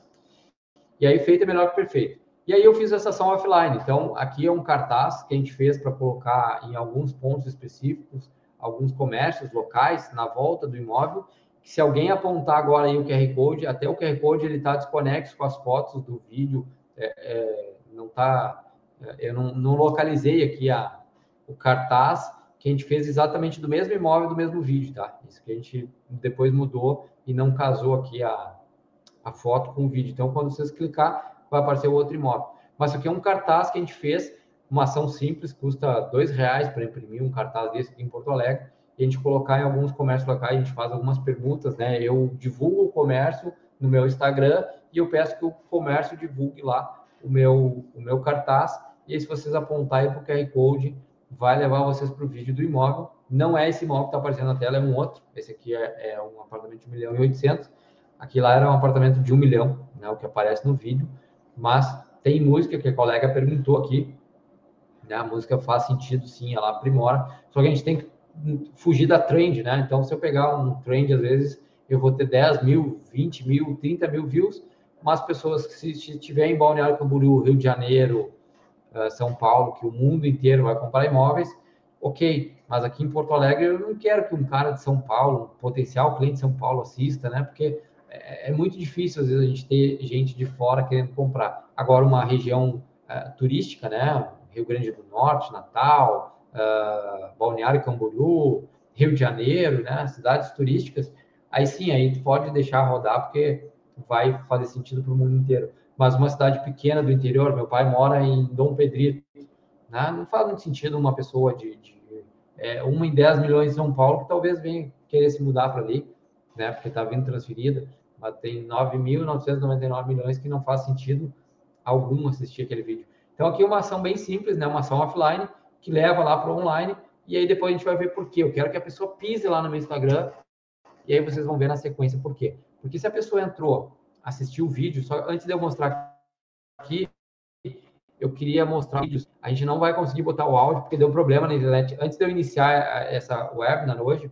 E aí, feito é melhor que perfeito. E aí eu fiz essa ação offline. Então, aqui é um cartaz que a gente fez para colocar em alguns pontos específicos, alguns comércios locais na volta do imóvel. Se alguém apontar agora aí o QR Code, até o QR Code ele está desconexo com as fotos do vídeo, é, é, não está, é, eu não, não, localizei aqui a, o cartaz que a gente fez exatamente do mesmo imóvel, do mesmo vídeo, tá? Isso que a gente depois mudou e não casou aqui a, a foto com o vídeo. Então, quando vocês clicar, vai aparecer o outro imóvel. Mas isso aqui é um cartaz que a gente fez, uma ação simples, custa dois reais para imprimir um cartaz desse aqui em Porto Alegre, e a gente colocar em alguns comércios locais, a gente faz algumas perguntas, né? Eu divulgo o comércio no meu Instagram e eu peço que o comércio divulgue lá o meu, o meu cartaz. E aí, se vocês apontarem para o QR Code, vai levar vocês para o vídeo do imóvel. Não é esse imóvel que está aparecendo na tela, é um outro. Esse aqui é, é um apartamento de 1 milhão e 800. Aqui lá era um apartamento de 1 milhão, né, o que aparece no vídeo mas tem música que a colega perguntou aqui, né? A música faz sentido, sim, ela aprimora, só que a gente tem que fugir da trend, né? Então, se eu pegar um trend, às vezes, eu vou ter 10 mil, 20 mil, 30 mil views, mas pessoas que se estiver em Balneário Camboriú, Rio de Janeiro, São Paulo, que o mundo inteiro vai comprar imóveis, ok, mas aqui em Porto Alegre eu não quero que um cara de São Paulo, um potencial cliente de São Paulo assista, né? Porque é, é, muito difícil, às vezes, a gente ter gente de fora querendo comprar. Agora, uma região uh, turística, né? Rio Grande do Norte, Natal, uh, Balneário Camboriú, Rio de Janeiro, né? Cidades turísticas, aí sim, aí pode deixar rodar, porque vai fazer sentido para o mundo inteiro. Mas uma cidade pequena do interior, meu pai mora em Dom Pedrito, né? não faz muito sentido uma pessoa de, de é, uma em 10 milhões em São Paulo que talvez venha querer se mudar para ali, né? Porque está vindo transferida mas tem 9.999 milhões que não faz sentido algum assistir aquele vídeo. Então aqui é uma ação bem simples, né? Uma ação offline que leva lá para o online e aí depois a gente vai ver por quê. Eu quero que a pessoa pise lá no meu Instagram e aí vocês vão ver na sequência por quê. Porque se a pessoa entrou, assistiu o vídeo, só antes de eu mostrar aqui, eu queria mostrar vídeos. A gente não vai conseguir botar o áudio porque deu problema na internet. Antes de eu iniciar essa webinar hoje,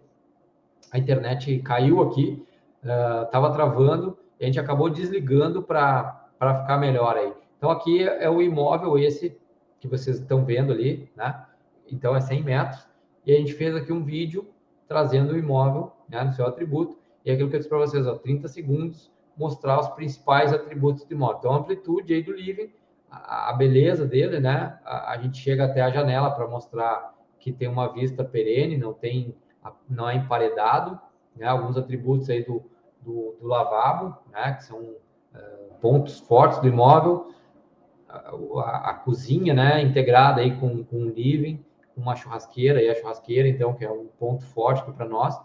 a internet caiu aqui estava uh, travando e a gente acabou desligando para ficar melhor aí. Então, aqui é o imóvel esse que vocês estão vendo ali, né? Então, é 100 metros. E a gente fez aqui um vídeo trazendo o imóvel né, no seu atributo. E é aquilo que eu disse para vocês, ó, 30 segundos, mostrar os principais atributos do imóvel. Então, a amplitude aí do living, a, a beleza dele, né? A, a, gente chega até a janela para mostrar que tem uma vista perene, não tem, não é emparedado, né? Alguns atributos aí do, do, do lavabo, né, que são uh, pontos fortes do imóvel, a, a, cozinha, né, integrada aí com, com o living, uma churrasqueira e a churrasqueira, então, que é um ponto forte para nós.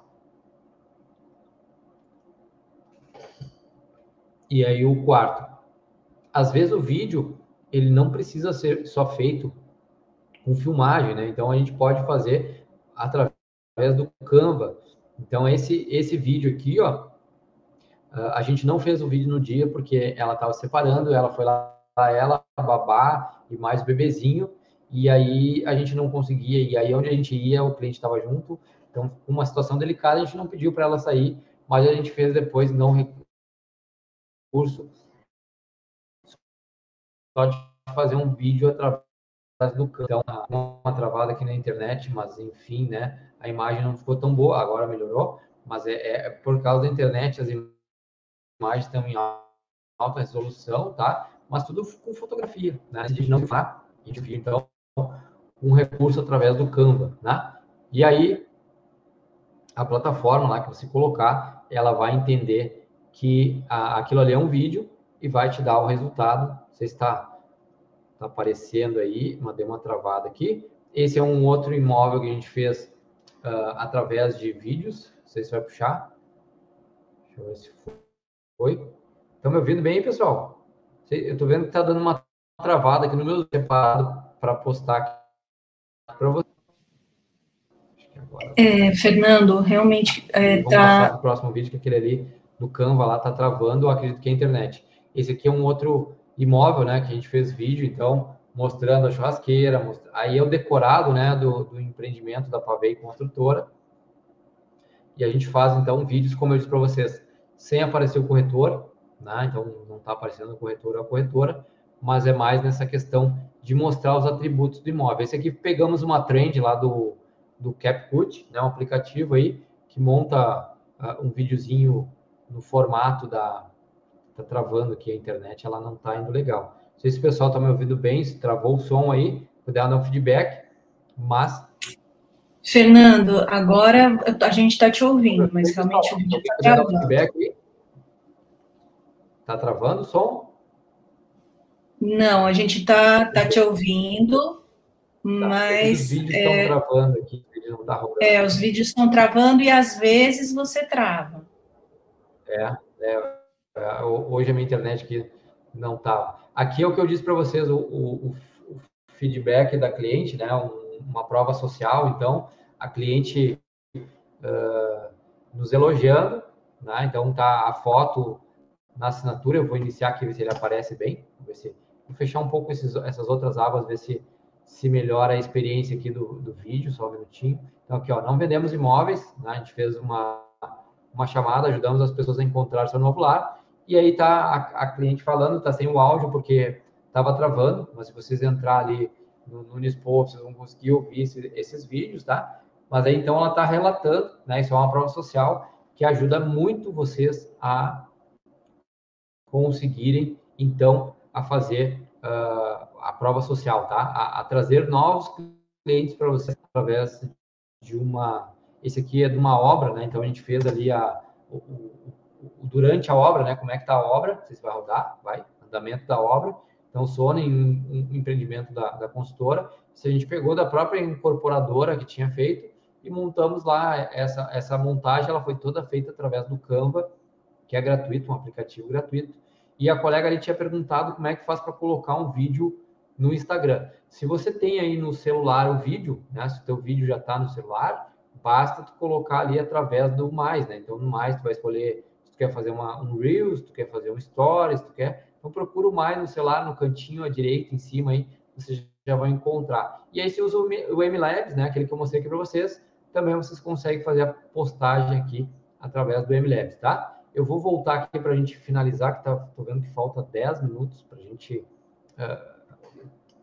E aí o quarto. Às vezes o vídeo, ele não precisa ser só feito com filmagem, né? Então a gente pode fazer através do Canva. Então esse esse vídeo aqui, ó, a gente não fez o vídeo no dia porque ela estava separando, ela foi lá, ela, a babá e mais o bebezinho, e aí a gente não conseguia, e aí onde a gente ia, o cliente estava junto, então uma situação delicada, a gente não pediu para ela sair, mas a gente fez depois, não recurso, só de fazer um vídeo através do campo. Então, uma travada aqui na internet, mas enfim, né, a imagem não ficou tão boa, agora melhorou, mas é, é por causa da internet, as imagens estão em alta resolução, tá? Mas tudo com fotografia, né? A gente não a gente então, um recurso através do Canva, né? E aí, a plataforma lá que você colocar, ela vai entender que a, aquilo ali é um vídeo e vai te dar o resultado. Você está tá aparecendo aí, mandei uma travada aqui. Esse é um outro imóvel que a gente fez uh, através de vídeos. Não sei se vai puxar. Deixa eu ver se for. Oi? Estão me ouvindo bem, pessoal? Eu estou vendo que está dando uma travada aqui no meu separado para postar aqui para vocês. É, Fernando, realmente é, Vamos tá... passar para o próximo vídeo, que aquele ali do Canva lá está travando, acredito que é a internet. Esse aqui é um outro imóvel, né, que a gente fez vídeo, então, mostrando a churrasqueira, most... aí é o decorado, né, do, do empreendimento da Pavei Construtora, e a gente faz, então, vídeos, como eu disse para vocês, sem aparecer o corretor, né, então não está aparecendo o corretor ou a corretora, mas é mais nessa questão de mostrar os atributos do imóvel. Esse aqui pegamos uma trend lá do, do CapCut, né, um aplicativo aí que monta uh, um videozinho no formato da tá travando aqui a internet, ela não tá indo legal. Não sei se o pessoal tá me ouvindo bem, se travou o som aí, puder dar um feedback, mas Fernando, agora a gente está te ouvindo, mas realmente o vídeo está travando. Feedback Tá travando o som? Não, a gente está tá te ouvindo, Tá, mas. Os vídeos é, estão travando aqui, não tá É, os vídeos estão travando e às vezes você trava. É, é, é hoje a minha internet aqui não tá. Aqui é o que eu disse para vocês, o, o, o, feedback da cliente, né? Um, uma prova social, então a cliente uh, nos elogiando, né? Então tá a foto na assinatura, eu vou iniciar aqui ver se ele aparece bem, ver se vou fechar um pouco esses, essas outras abas, ver se se melhora a experiência aqui do, do vídeo, só um minutinho. Então, aqui, ó, não vendemos imóveis, né? a gente fez uma, uma chamada, ajudamos as pessoas a encontrar seu novo lar, e aí tá a, a cliente falando, tá sem o áudio, porque estava travando, mas se vocês entrar ali no, Unispo, vocês vão conseguir ouvir esse, esses vídeos, tá? Mas aí, então, ela está relatando, né? Isso é uma prova social que ajuda muito vocês a conseguirem, então, a fazer uh, a prova social, tá? A, a trazer novos clientes para você através de uma. Esse aqui é de uma obra, né? Então a gente fez ali a, o, o, o durante a obra, né? Como é que está a obra? Não sei se vai rodar, vai, andamento da obra. Então, Sony, um, um empreendimento da, da consultora, se a gente pegou da própria incorporadora que tinha feito e montamos lá essa, essa montagem, ela foi toda feita através do Canva, que é gratuito, um aplicativo gratuito. E a colega ali tinha perguntado como é que faz para colocar um vídeo no Instagram. Se você tem aí no celular o vídeo, né? Se o teu vídeo já está no celular, basta tu colocar ali através do mais, né? Então, no mais, tu vai escolher se tu quer fazer uma, um Reels, tu quer fazer um Stories, tu quer... Então, procura o mais no celular, no cantinho à direita, em cima aí, você já vai encontrar. E aí, você usa o MLabs, né? Aquele que eu mostrei aqui para vocês, também vocês conseguem fazer a postagem aqui através do MLabs, tá? Eu vou voltar aqui para a gente finalizar, que tá, tô vendo que falta 10 minutos para a gente... Uh,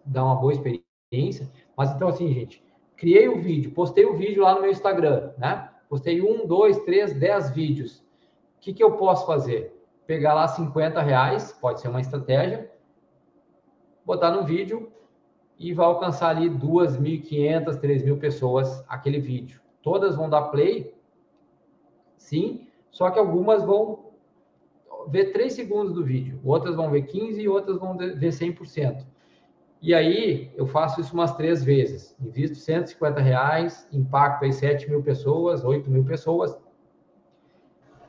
dar uma boa experiência. Mas então, assim, gente, criei o vídeo, postei o vídeo lá no meu Instagram, né? Postei um, dois, três, dez vídeos. O que, que eu posso fazer? Pegar lá 50 reais, pode ser uma estratégia, botar no vídeo e vai alcançar ali 2.500, 3.000 pessoas aquele vídeo. Todas vão dar play, sim, só que algumas vão ver 3 segundos do vídeo, outras vão ver 15 e outras vão ver 100%. E aí eu faço isso umas três vezes. Invisto 150 reais, impacto aí 7 mil pessoas, 8 mil pessoas.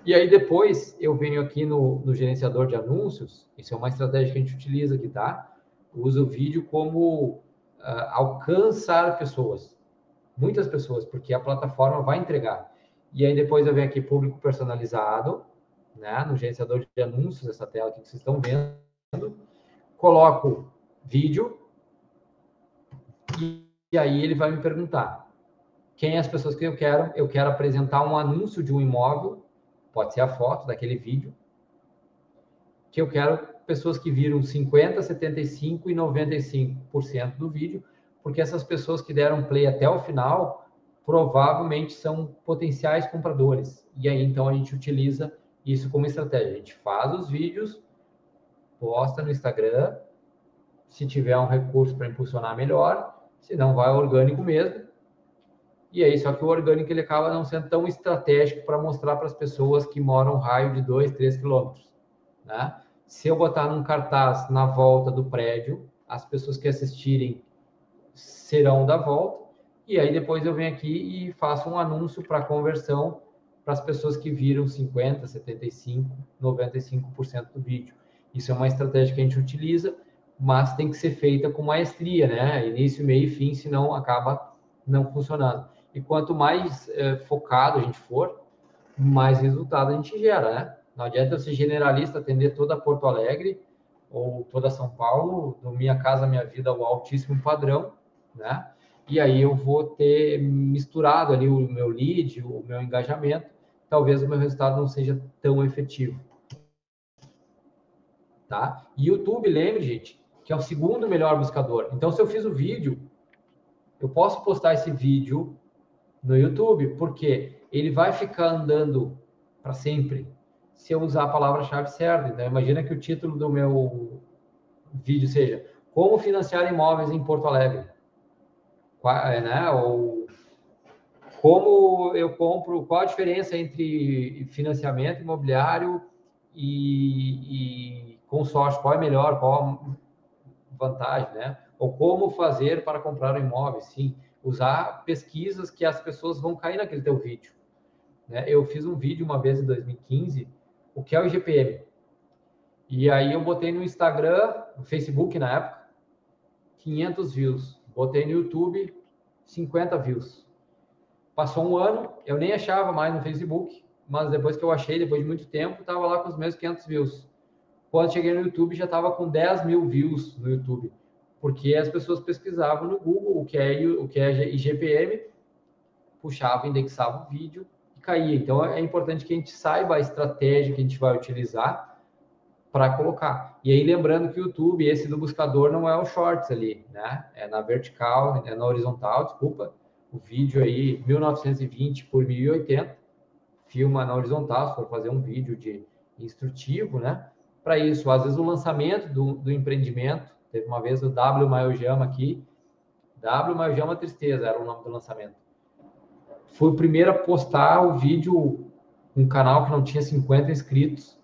E aí depois eu venho aqui no, no gerenciador de anúncios, isso é uma estratégia que a gente utiliza aqui, tá? Usa o vídeo como uh, alcançar pessoas, muitas pessoas, porque a plataforma vai entregar. E aí depois eu venho aqui público personalizado, né? No gerenciador de anúncios, essa tela aqui que vocês estão vendo, coloco vídeo, e aí ele vai me perguntar quem é as pessoas que eu quero. Eu quero apresentar um anúncio de um imóvel, pode ser a foto daquele vídeo, que eu quero pessoas que viram 50, 75 e 95% do vídeo, porque essas pessoas que deram play até o final provavelmente são potenciais compradores. E aí então a gente utiliza isso como estratégia. A gente faz os vídeos, posta no Instagram, se tiver um recurso para impulsionar melhor, se não vai orgânico mesmo. E aí, só que o orgânico ele acaba não sendo tão estratégico para mostrar para as pessoas que moram um raio de 2, 3 quilômetros. Né? Se eu botar num cartaz na volta do prédio, as pessoas que assistirem serão da volta, e aí depois eu venho aqui e faço um anúncio para conversão para as pessoas que viram 50, 75, 95% do vídeo. Isso é uma estratégia que a gente utiliza, mas tem que ser feita com maestria, né? Início, meio e fim, senão acaba não funcionando. E quanto mais é, focado a gente for, mais resultado a gente gera, né? Não adianta ser generalista, atender toda Porto Alegre ou toda São Paulo, do Minha Casa Minha Vida ao altíssimo padrão, né? E aí eu vou ter misturado ali o meu lead, o meu engajamento, talvez o meu resultado não seja tão efetivo. Tá? YouTube, lembre, gente, que é o segundo melhor buscador. Então, se eu fiz o vídeo, eu posso postar esse vídeo no YouTube, porque ele vai ficar andando para sempre se eu usar a palavra-chave certa. Então, imagina que o título do meu vídeo seja Como financiar imóveis em Porto Alegre. É, né? Ou como eu compro, qual a diferença entre financiamento imobiliário e, e consórcio, qual é melhor, qual vantagem, né? Ou como fazer para comprar um imóvel, sim. Usar pesquisas que as pessoas vão cair naquele teu vídeo. Né? Eu fiz um vídeo uma vez em 2015, o que é o IGPM. E aí eu botei no Instagram, no Facebook na época, 500 views. Botei no YouTube, 50 views. Passou um ano, eu nem achava mais no Facebook, mas depois que eu achei, depois de muito tempo, estava lá com os mesmos 500 views. Quando cheguei no YouTube, já estava com 10 mil views no YouTube, porque as pessoas pesquisavam no Google o que é, o que é IGPM, puxava, indexava o vídeo e caía. Então, é importante que a gente saiba a estratégia que a gente vai utilizar para colocar. E aí, lembrando que o YouTube, esse do buscador, não é o Shorts ali, né? É na vertical, é na horizontal, desculpa o vídeo aí 1920 por 1080, filma na horizontal, se for fazer um vídeo de instrutivo, né? Para isso, às vezes o lançamento do, do empreendimento, teve uma vez o W Maiojama aqui, W Maiojama Tristeza era o nome do lançamento. Fui o primeiro a postar o vídeo, um canal que não tinha 50 inscritos,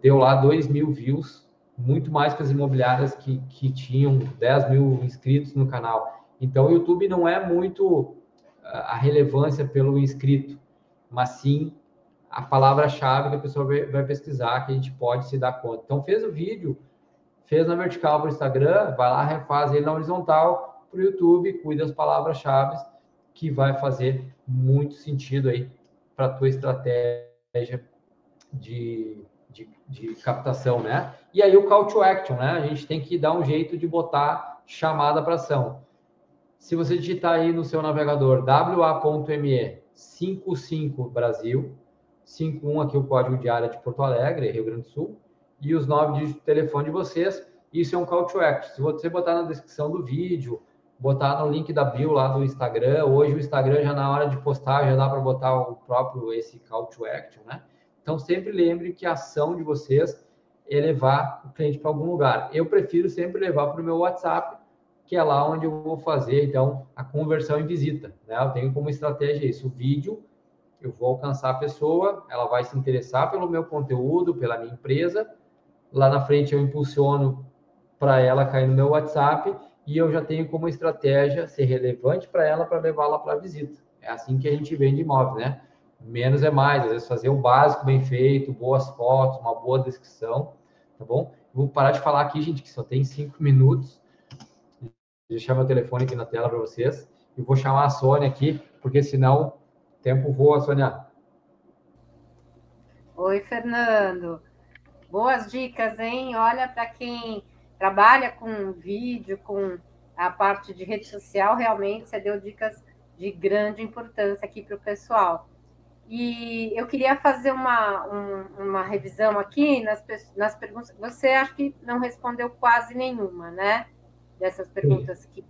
deu lá 2 mil views, muito mais que as imobiliárias que, que tinham 10 mil inscritos no canal. Então, o YouTube não é muito ah, a relevância pelo inscrito, mas sim a palavra-chave que a pessoa vai pesquisar, que a gente pode se dar conta. Então, fez o vídeo, fez na vertical para o Instagram, vai lá, refaz ele na horizontal para o YouTube, cuida das palavras-chave, que vai fazer muito sentido aí para a tua estratégia de, de, de, captação, né? E aí o call to action, né? A gente tem que dar um jeito de botar chamada para ação. Se você digitar aí no seu navegador wa.me 55 Brasil, 51 aqui o código de área de Porto Alegre, Rio Grande do Sul, e os nove dígitos de telefone de vocês, isso é um call to action. Se você botar na descrição do vídeo, botar no link da bio lá do Instagram, hoje o Instagram já na hora de postar já dá para botar o próprio esse call to action, né? Então sempre lembre que a ação de vocês é levar o cliente para algum lugar. Eu prefiro sempre levar para o meu WhatsApp, que é lá onde eu vou fazer, então, a conversão em visita. Né? Eu tenho como estratégia isso, o vídeo, eu vou alcançar a pessoa, ela vai se interessar pelo meu conteúdo, pela minha empresa, lá na frente eu impulsiono para ela cair no meu WhatsApp e eu já tenho como estratégia ser relevante para ela para levá-la para visita. É assim que a gente vende imóvel, né? Menos é mais, às vezes fazer o básico bem feito, boas fotos, uma boa descrição, tá bom? Vou parar de falar aqui, gente, que só tem cinco minutos deixar meu telefone aqui na tela para vocês. E vou chamar a Sônia aqui, porque senão tempo voa, Sônia. Oi, Fernando. Boas dicas, hein? Olha, para quem trabalha com vídeo, com a parte de rede social, realmente você deu dicas de grande importância aqui para o pessoal. E eu queria fazer uma, um, uma revisão aqui nas, nas perguntas. Você acho que não respondeu quase nenhuma, né? dessas perguntas que,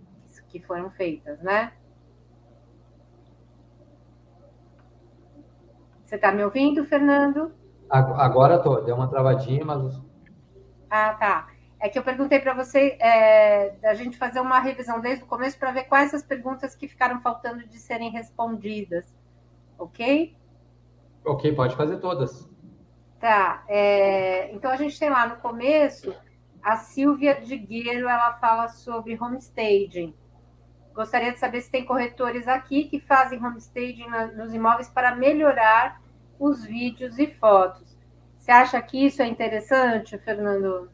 que foram feitas, né? Você está me ouvindo, Fernando? Agora estou, deu uma travadinha, mas. Ah, tá. É que eu perguntei para você é, da gente fazer uma revisão desde o começo para ver quais as perguntas que ficaram faltando de serem respondidas. Ok? Ok, pode fazer todas. Tá. É, então a gente tem lá no começo a Silvia Digueiro ela fala sobre homestaging. Gostaria de saber se tem corretores aqui que fazem homestaging nos imóveis para melhorar os vídeos e fotos. Você acha que isso é interessante, Fernando?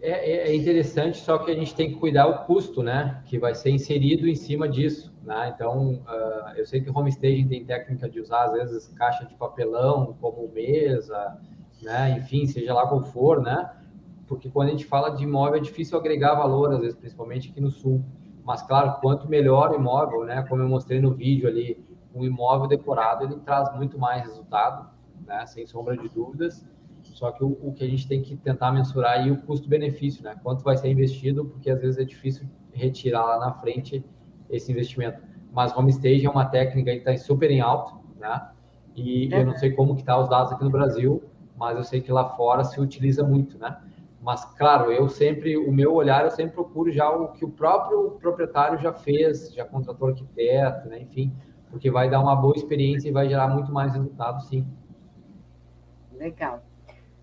É, é, é, interessante, só que a gente tem que cuidar o custo, né? Que vai ser inserido em cima disso, né? Então, uh, eu sei que homestaging tem técnica de usar, às vezes, caixa de papelão como mesa, né? Enfim, seja lá qual for, né? Porque quando a gente fala de imóvel, é difícil agregar valor, às vezes, principalmente aqui no Sul. Mas, claro, quanto melhor o imóvel, né? Como eu mostrei no vídeo ali, um imóvel decorado, ele traz muito mais resultado, né? Sem sombra de dúvidas só que o, o que a gente tem que tentar mensurar aí é o custo-benefício, né? Quanto vai ser investido, porque às vezes é difícil retirar lá na frente esse investimento. Mas homestage é uma técnica que está super em alto, né? E eu não sei como que tá os dados aqui no Brasil, mas eu sei que lá fora se utiliza muito, né? Mas claro, eu sempre, o meu olhar, eu sempre procuro já o que o próprio proprietário já fez, já contratou arquiteto, né? Enfim, porque vai dar uma boa experiência e vai gerar muito mais resultado, sim. Legal.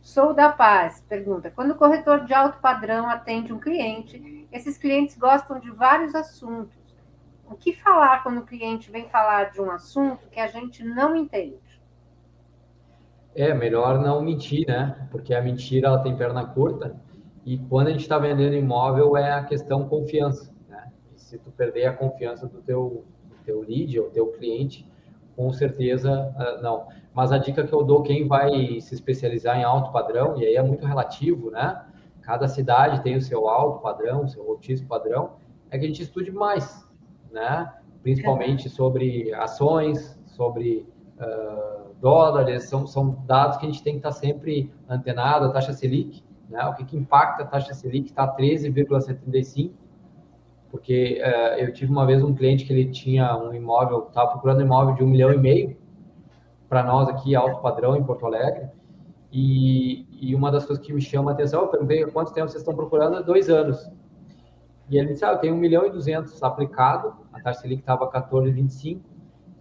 Sou da Paz pergunta: quando o corretor de alto padrão atende um cliente, esses clientes gostam de vários assuntos. O que falar quando o cliente vem falar de um assunto que a gente não entende? É melhor não mentir, né? Porque a mentira ela tem perna curta e quando a gente está vendendo imóvel é a questão confiança, né? E se tu perder a confiança do teu, do teu lead ou teu cliente, com certeza uh, não. Mas a dica que eu dou quem vai se especializar em alto padrão, e aí é muito relativo, né? Cada cidade tem o seu alto padrão, o seu altíssimo padrão, é que a gente estude mais, né? Principalmente sobre ações, sobre uh, dólares, são, são dados que a gente tem que estar sempre antenado, a taxa Selic, né? O que, que impacta a taxa Selic está 13,75, porque uh, eu tive uma vez um cliente que ele tinha um imóvel, estava procurando imóvel de um milhão e meio, para nós aqui, alto padrão em Porto Alegre. E, e, uma das coisas que me chama a atenção, eu perguntei quanto tempo vocês estão procurando? Dois anos. E ele disse, ah, eu tenho 1 milhão e 200 aplicado, a taxa Selic estava 14,25,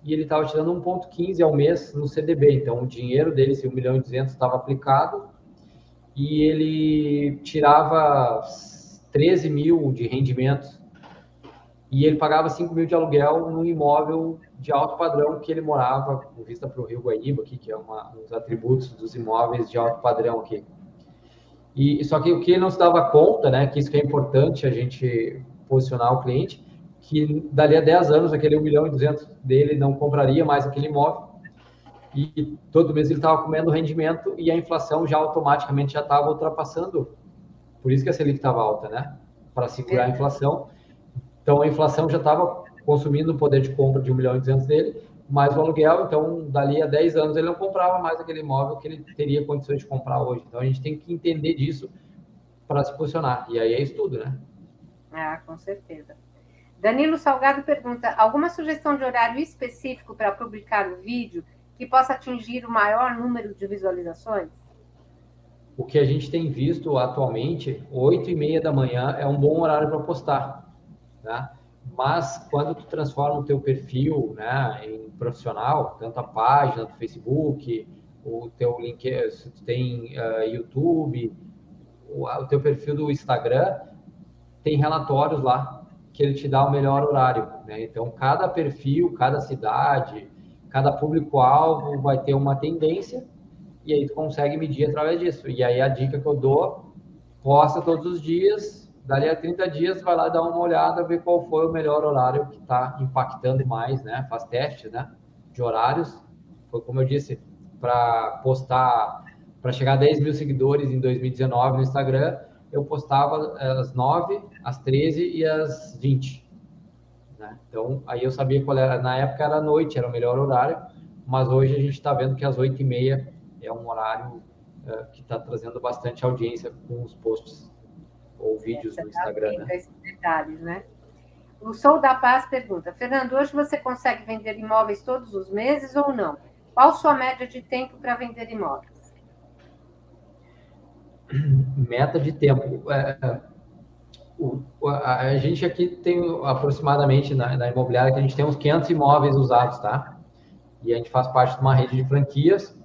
e ele estava tirando 1,15 ao mês no CDB. Então, o dinheiro dele, se 1 milhão e 200 estava aplicado, e ele tirava 13 mil de rendimentos. E ele pagava 5 mil de aluguel no imóvel de alto padrão que ele morava, com vista para o Rio Guaíba, aqui, que é uma, um dos atributos dos imóveis de alto padrão aqui. E só que o que ele não se dava conta, né, que isso que é importante a gente posicionar o cliente, que dali a 10 anos aquele 1 milhão e 200 dele não compraria mais aquele imóvel e todo mês ele estava comendo rendimento e a inflação já automaticamente já estava ultrapassando. Por isso que a Selic estava alta, né? Para segurar a inflação. Então a inflação já estava consumindo o poder de compra de 1 milhão e 200 dele, mais o aluguel, então dali a 10 anos ele não comprava mais aquele imóvel que ele teria condições de comprar hoje. Então a gente tem que entender disso para se posicionar. E aí é estudo, né? Ah, com certeza. Danilo Salgado pergunta: alguma sugestão de horário específico para publicar o vídeo que possa atingir o maior número de visualizações? O que a gente tem visto atualmente, 8 e meia da manhã é um bom horário para postar. Tá? mas quando tu transforma o teu perfil né, em profissional, tanto a página do Facebook, o teu link, se tu tem uh, YouTube, o, o, teu perfil do Instagram, tem relatórios lá que ele te dá o melhor horário. Né? Então, cada perfil, cada cidade, cada público-alvo vai ter uma tendência e aí tu consegue medir através disso. E aí a dica que eu dou, posta todos os dias, Dali a 30 dias, vai lá dar uma olhada, ver qual foi o melhor horário que está impactando mais, né? Faz teste, né? De horários. Foi como eu disse, para postar, para chegar a 10 mil seguidores em 2019 no Instagram, eu postava às 9, às 13 e às 20. Né? Então, aí eu sabia qual era. Na época era noite, era o melhor horário, mas hoje a gente está vendo que às 8 e meia é um horário uh, que está trazendo bastante audiência com os posts ou vídeos no Instagram. Né? Esses detalhes, né? O Sou da Paz pergunta: Fernando, hoje você consegue vender imóveis todos os meses ou não? Qual sua média de tempo para vender imóveis? Meta de tempo. É, o, a, a, gente aqui tem aproximadamente na, na imobiliária que a gente tem uns 500 imóveis usados, tá? E a gente faz parte de uma rede de franquias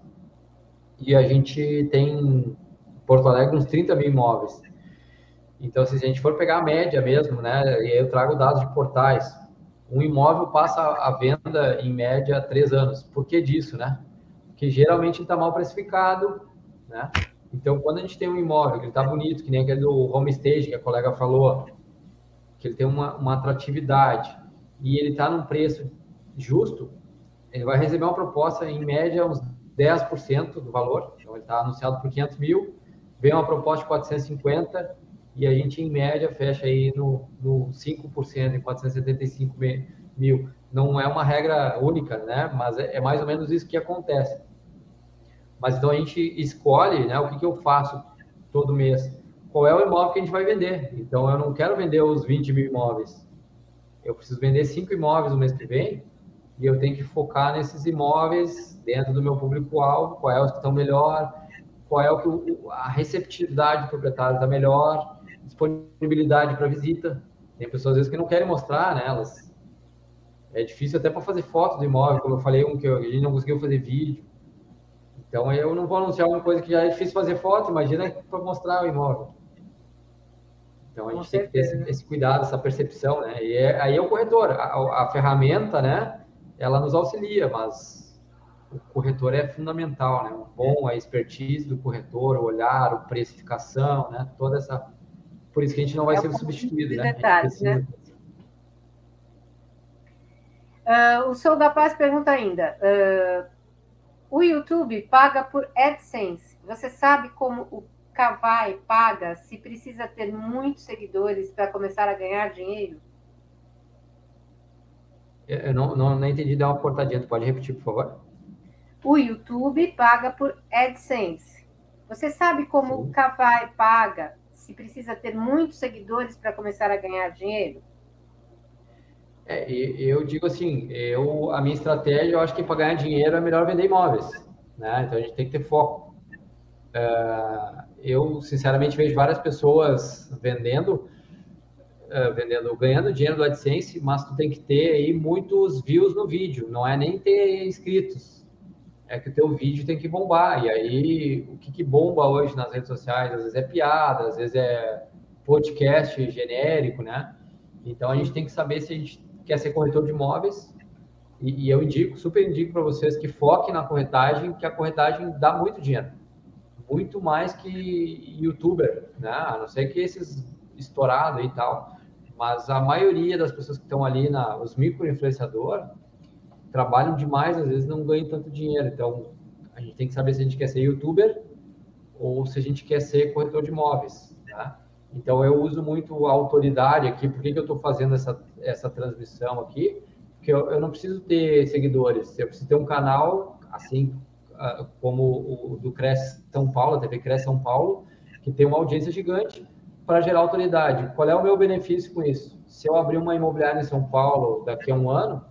e a gente tem em Porto Alegre uns 30 mil imóveis. Então, se a gente for pegar a média mesmo, né, e aí eu trago dados de portais, um imóvel passa a venda em média três anos. Por que disso, né? Porque geralmente está mal precificado, né? Então, quando a gente tem um imóvel que está bonito, que nem aquele do homestage que a colega falou, que ele tem uma, uma atratividade e ele está num preço justo, ele vai receber uma proposta, em média, uns 10% do valor. Então, ele está anunciado por 500 mil, vem uma proposta de 450 e a gente, em média, fecha aí no, no 5%, em 475 mil. Não é uma regra única, né? Mas é, é mais ou menos isso que acontece. Mas então a gente escolhe, né? O que, que eu faço todo mês? Qual é o imóvel que a gente vai vender? Então eu não quero vender os 20 mil imóveis. Eu preciso vender cinco imóveis no mês que vem e eu tenho que focar nesses imóveis dentro do meu público-alvo, qual é os que estão melhor, qual é o a receptividade do proprietário está melhor, disponibilidade para visita. Tem pessoas às vezes que não querem mostrar, né? Elas é difícil até para fazer foto do imóvel, como eu falei, um que a gente não conseguiu fazer vídeo. Então eu não vou anunciar uma coisa que já é difícil fazer foto, imagina para mostrar o imóvel. Então a gente tem que ter esse, esse, cuidado, essa percepção, né? E é, aí é o corretor, a, a, ferramenta, né? Ela nos auxilia, mas o corretor é fundamental, né? O bom, a expertise do corretor, o olhar, a precificação, né? Toda essa. Por isso que a gente não vai é ser substituído, né? Detalhes, né? Uh, o Sou da Paz pergunta ainda: uh, o YouTube paga por AdSense. Você sabe como o Kavai paga se precisa ter muitos seguidores para começar a ganhar dinheiro? Eu não, não, não entendi, dá uma portadinha. Tu pode repetir, por favor? O YouTube paga por AdSense. Você sabe como Sim. o Kavai paga se precisa ter muitos seguidores para começar a ganhar dinheiro? É, eu digo assim, eu, a minha estratégia, eu acho que para ganhar dinheiro é melhor vender imóveis, né? Então a gente tem que ter foco. Uh, eu, sinceramente, vejo várias pessoas vendendo, uh, vendendo, ganhando dinheiro do AdSense, mas tu tem que ter aí muitos views no vídeo, não é nem ter inscritos. É que o teu vídeo tem que bombar. E aí, o que, que bomba hoje nas redes sociais? Às vezes é piada, às vezes é podcast genérico, né? Então a gente tem que saber se a gente quer ser corretor de imóveis, e, e eu indico, super indico para vocês que foquem na corretagem, que a corretagem dá muito dinheiro. Muito mais que youtuber, né? A não ser que esses estourados e tal. Mas a maioria das pessoas que estão ali, na, os micro-influenciadores, trabalham demais, às vezes não ganham tanto dinheiro. Então, a gente tem que saber se a gente quer ser youtuber ou se a gente quer ser corretor de imóveis. Tá? Então, eu uso muito a autoridade aqui. Por que, que eu estou fazendo essa, essa transmissão aqui? Porque eu, eu, não preciso ter seguidores. Eu preciso ter um canal, assim uh, como o do Cresce São Paulo, a TV Cresce São Paulo, que tem uma audiência gigante para gerar autoridade. Qual é o meu benefício com isso? Se eu abrir uma imobiliária em São Paulo daqui a um ano,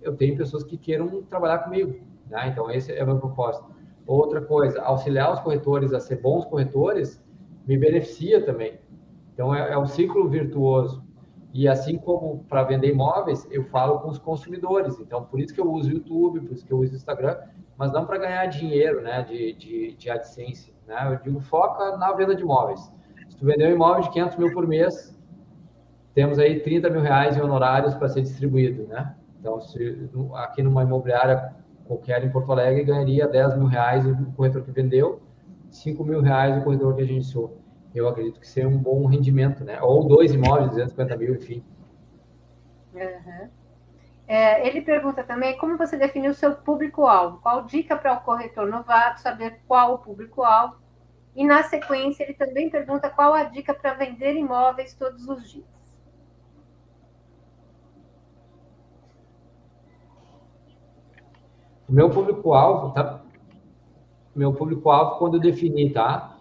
eu tenho pessoas que queiram trabalhar comigo. Né? Então, esse é o meu propósito. Outra coisa, auxiliar os corretores a ser bons corretores me beneficia também. Então, é, é um ciclo virtuoso. E assim como para vender imóveis, eu falo com os consumidores. Então, por isso que eu uso o YouTube, por isso que eu uso o Instagram, mas não para ganhar dinheiro né, de, de, de AdSense. Né? Eu digo, foca na venda de imóveis. Se tu vender um imóvel de 500 mil por mês, temos aí 30 mil reais em honorários para ser distribuído. Né? Então, se, aqui numa imobiliária qualquer em Porto Alegre, ganharia 10 mil reais o corretor que vendeu, 5 mil reais o corretor que agenciou eu acredito que seja um bom rendimento, né? Ou dois imóveis, 250 mil, enfim. Uhum. É, ele pergunta também como você definiu o seu público-alvo. Qual dica para o corretor novato saber qual o público-alvo? E na sequência, ele também pergunta qual a dica para vender imóveis todos os dias. O meu público-alvo, tá? Meu público-alvo, quando eu defini, tá?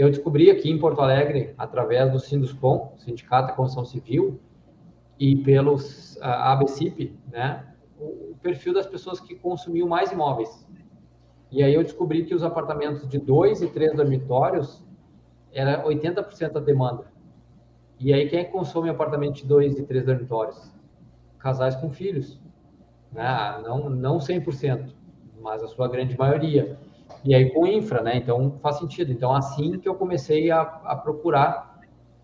eu descobri aqui em Porto Alegre, através do Sinduscom, Sindicato da Construção Civil, e pelos a ABCIP, né, o perfil das pessoas que consumiam mais imóveis. E aí eu descobri que os apartamentos de dois e três dormitórios era 80% da demanda. E aí quem é consome apartamento de dois e três dormitórios? Casais com filhos. Né? Não, não 100%, mas a sua grande maioria. E aí com infra, né? Então faz sentido. Então assim que eu comecei a, a procurar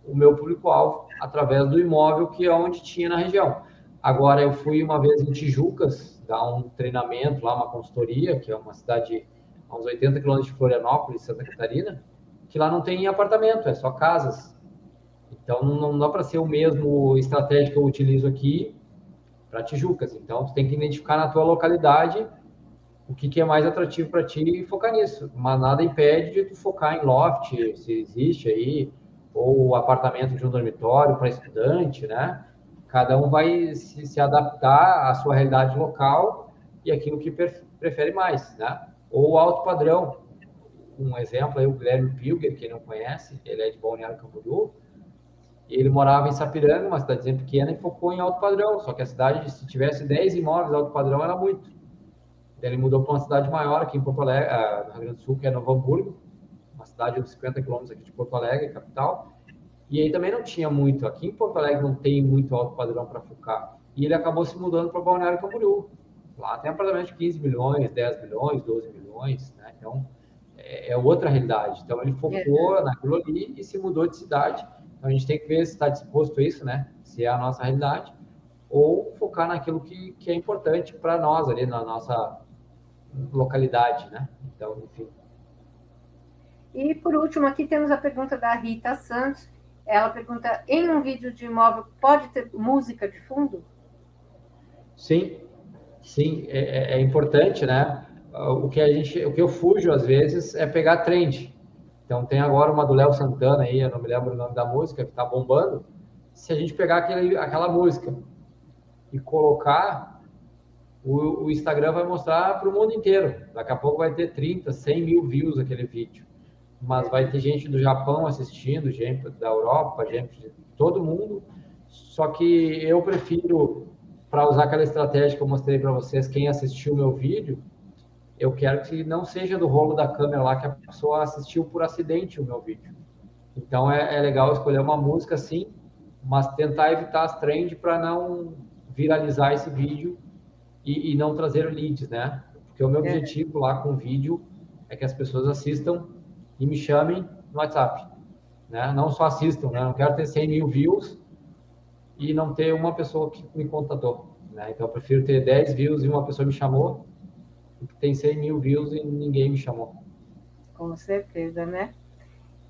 o meu público-alvo através do imóvel que é onde tinha na região. Agora, eu fui uma vez em Tijucas, dar um treinamento lá, uma consultoria, que é uma cidade a uns 80 quilômetros de Florianópolis, Santa Catarina, que lá não tem apartamento, é só casas. Então, não dá para ser o mesmo estratégia que eu utilizo aqui para Tijucas. Então, tu tem que identificar na tua localidade o que, que é mais atrativo para ti e focar nisso. Mas nada impede de tu focar em loft, se existe aí, ou apartamento de um dormitório para estudante, né? Cada um vai se, se, adaptar à sua realidade local e aquilo que prefere mais, né? Ou alto padrão. Um exemplo aí, o Guilherme Pilger, quem não conhece, ele é de Balneário Camboriú, ele morava em Sapiranga, uma cidadezinha pequena, e focou em alto padrão. Só que a cidade, se tivesse 10 imóveis alto padrão, era muito. Ele mudou para uma cidade maior aqui em Porto Alegre, ah, no Rio Grande do Sul, que é Novo Hamburgo, uma cidade de 50 quilômetros aqui de Porto Alegre, capital. E aí também não tinha muito. Aqui em Porto Alegre não tem muito alto padrão para focar. E ele acabou se mudando para Balneário Camboriú. Lá tem apartamento de 15 milhões, 10 milhões, 12 milhões, né? Então, é, é outra realidade. Então, ele focou é. naquilo ali e se mudou de cidade. Então, a gente tem que ver se está disposto a isso, né? Se é a nossa realidade. Ou focar naquilo que, que é importante para nós ali, na nossa localidade, né? Então, enfim. E, por último, aqui temos a pergunta da Rita Santos ela pergunta: em um vídeo de imóvel pode ter música de fundo? Sim, sim, é, é, é importante, né? O que a gente, o que eu fujo às vezes é pegar trend. Então tem agora uma do Léo Santana aí, eu não me lembro o nome da música que está bombando. Se a gente pegar aquele, aquela música e colocar, o, o Instagram vai mostrar para o mundo inteiro. Daqui a pouco vai ter 30, 100 mil views aquele vídeo mas vai ter gente do Japão assistindo, gente da Europa, gente de todo mundo. Só que eu prefiro, para usar aquela estratégia que eu mostrei para vocês, quem assistiu o meu vídeo, eu quero que não seja do rolo da câmera lá que a pessoa assistiu por acidente o meu vídeo. Então é, é legal escolher uma música assim, mas tentar evitar as trends para não viralizar esse vídeo e, e, não trazer leads, né? Porque o meu é. objetivo lá com o vídeo é que as pessoas assistam e me chamem no WhatsApp. Né? Não só assistam, né? não quero ter 100 mil views e não ter uma pessoa que me contatou. Né? Então, eu prefiro ter 10 views e uma pessoa me chamou do que tem 100 mil views e ninguém me chamou. Com certeza, né?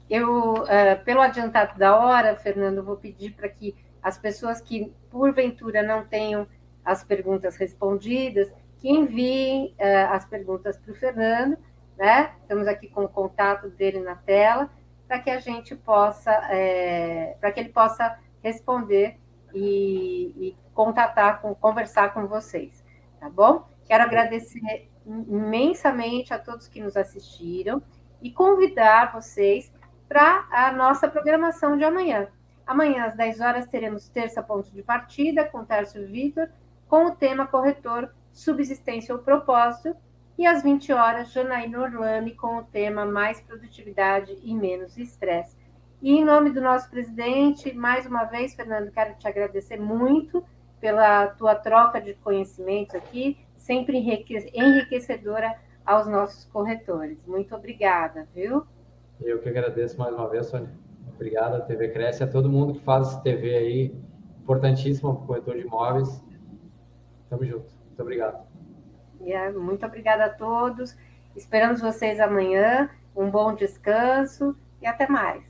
Eu, uh, pelo adiantado da hora, Fernando, vou pedir para que as pessoas que, porventura, não tenham as perguntas respondidas, que enviem uh, as perguntas para o Fernando né? Estamos aqui com o contato dele na tela, para que a gente possa, é, para que ele possa responder e, e contatar, com, conversar com vocês, tá bom? Quero agradecer imensamente a todos que nos assistiram e convidar vocês para a nossa programação de amanhã. Amanhã, às 10 horas, teremos terça ponto de partida com Tércio Vitor, com o tema corretor, subsistência ou propósito, e às 20 horas, Janaína Orlami com o tema Mais Produtividade e Menos Estresse. E em nome do nosso presidente, mais uma vez, Fernando, quero te agradecer muito pela tua troca de conhecimentos aqui, sempre enriquecedora aos nossos corretores. Muito obrigada, viu? Eu que agradeço mais uma vez, Sônia. Obrigado, TV Cresce, a todo mundo que faz TV aí, importantíssimo para o corretor de imóveis. Tamo junto. Muito obrigado. Muito obrigada a todos. Esperamos vocês amanhã. Um bom descanso e até mais.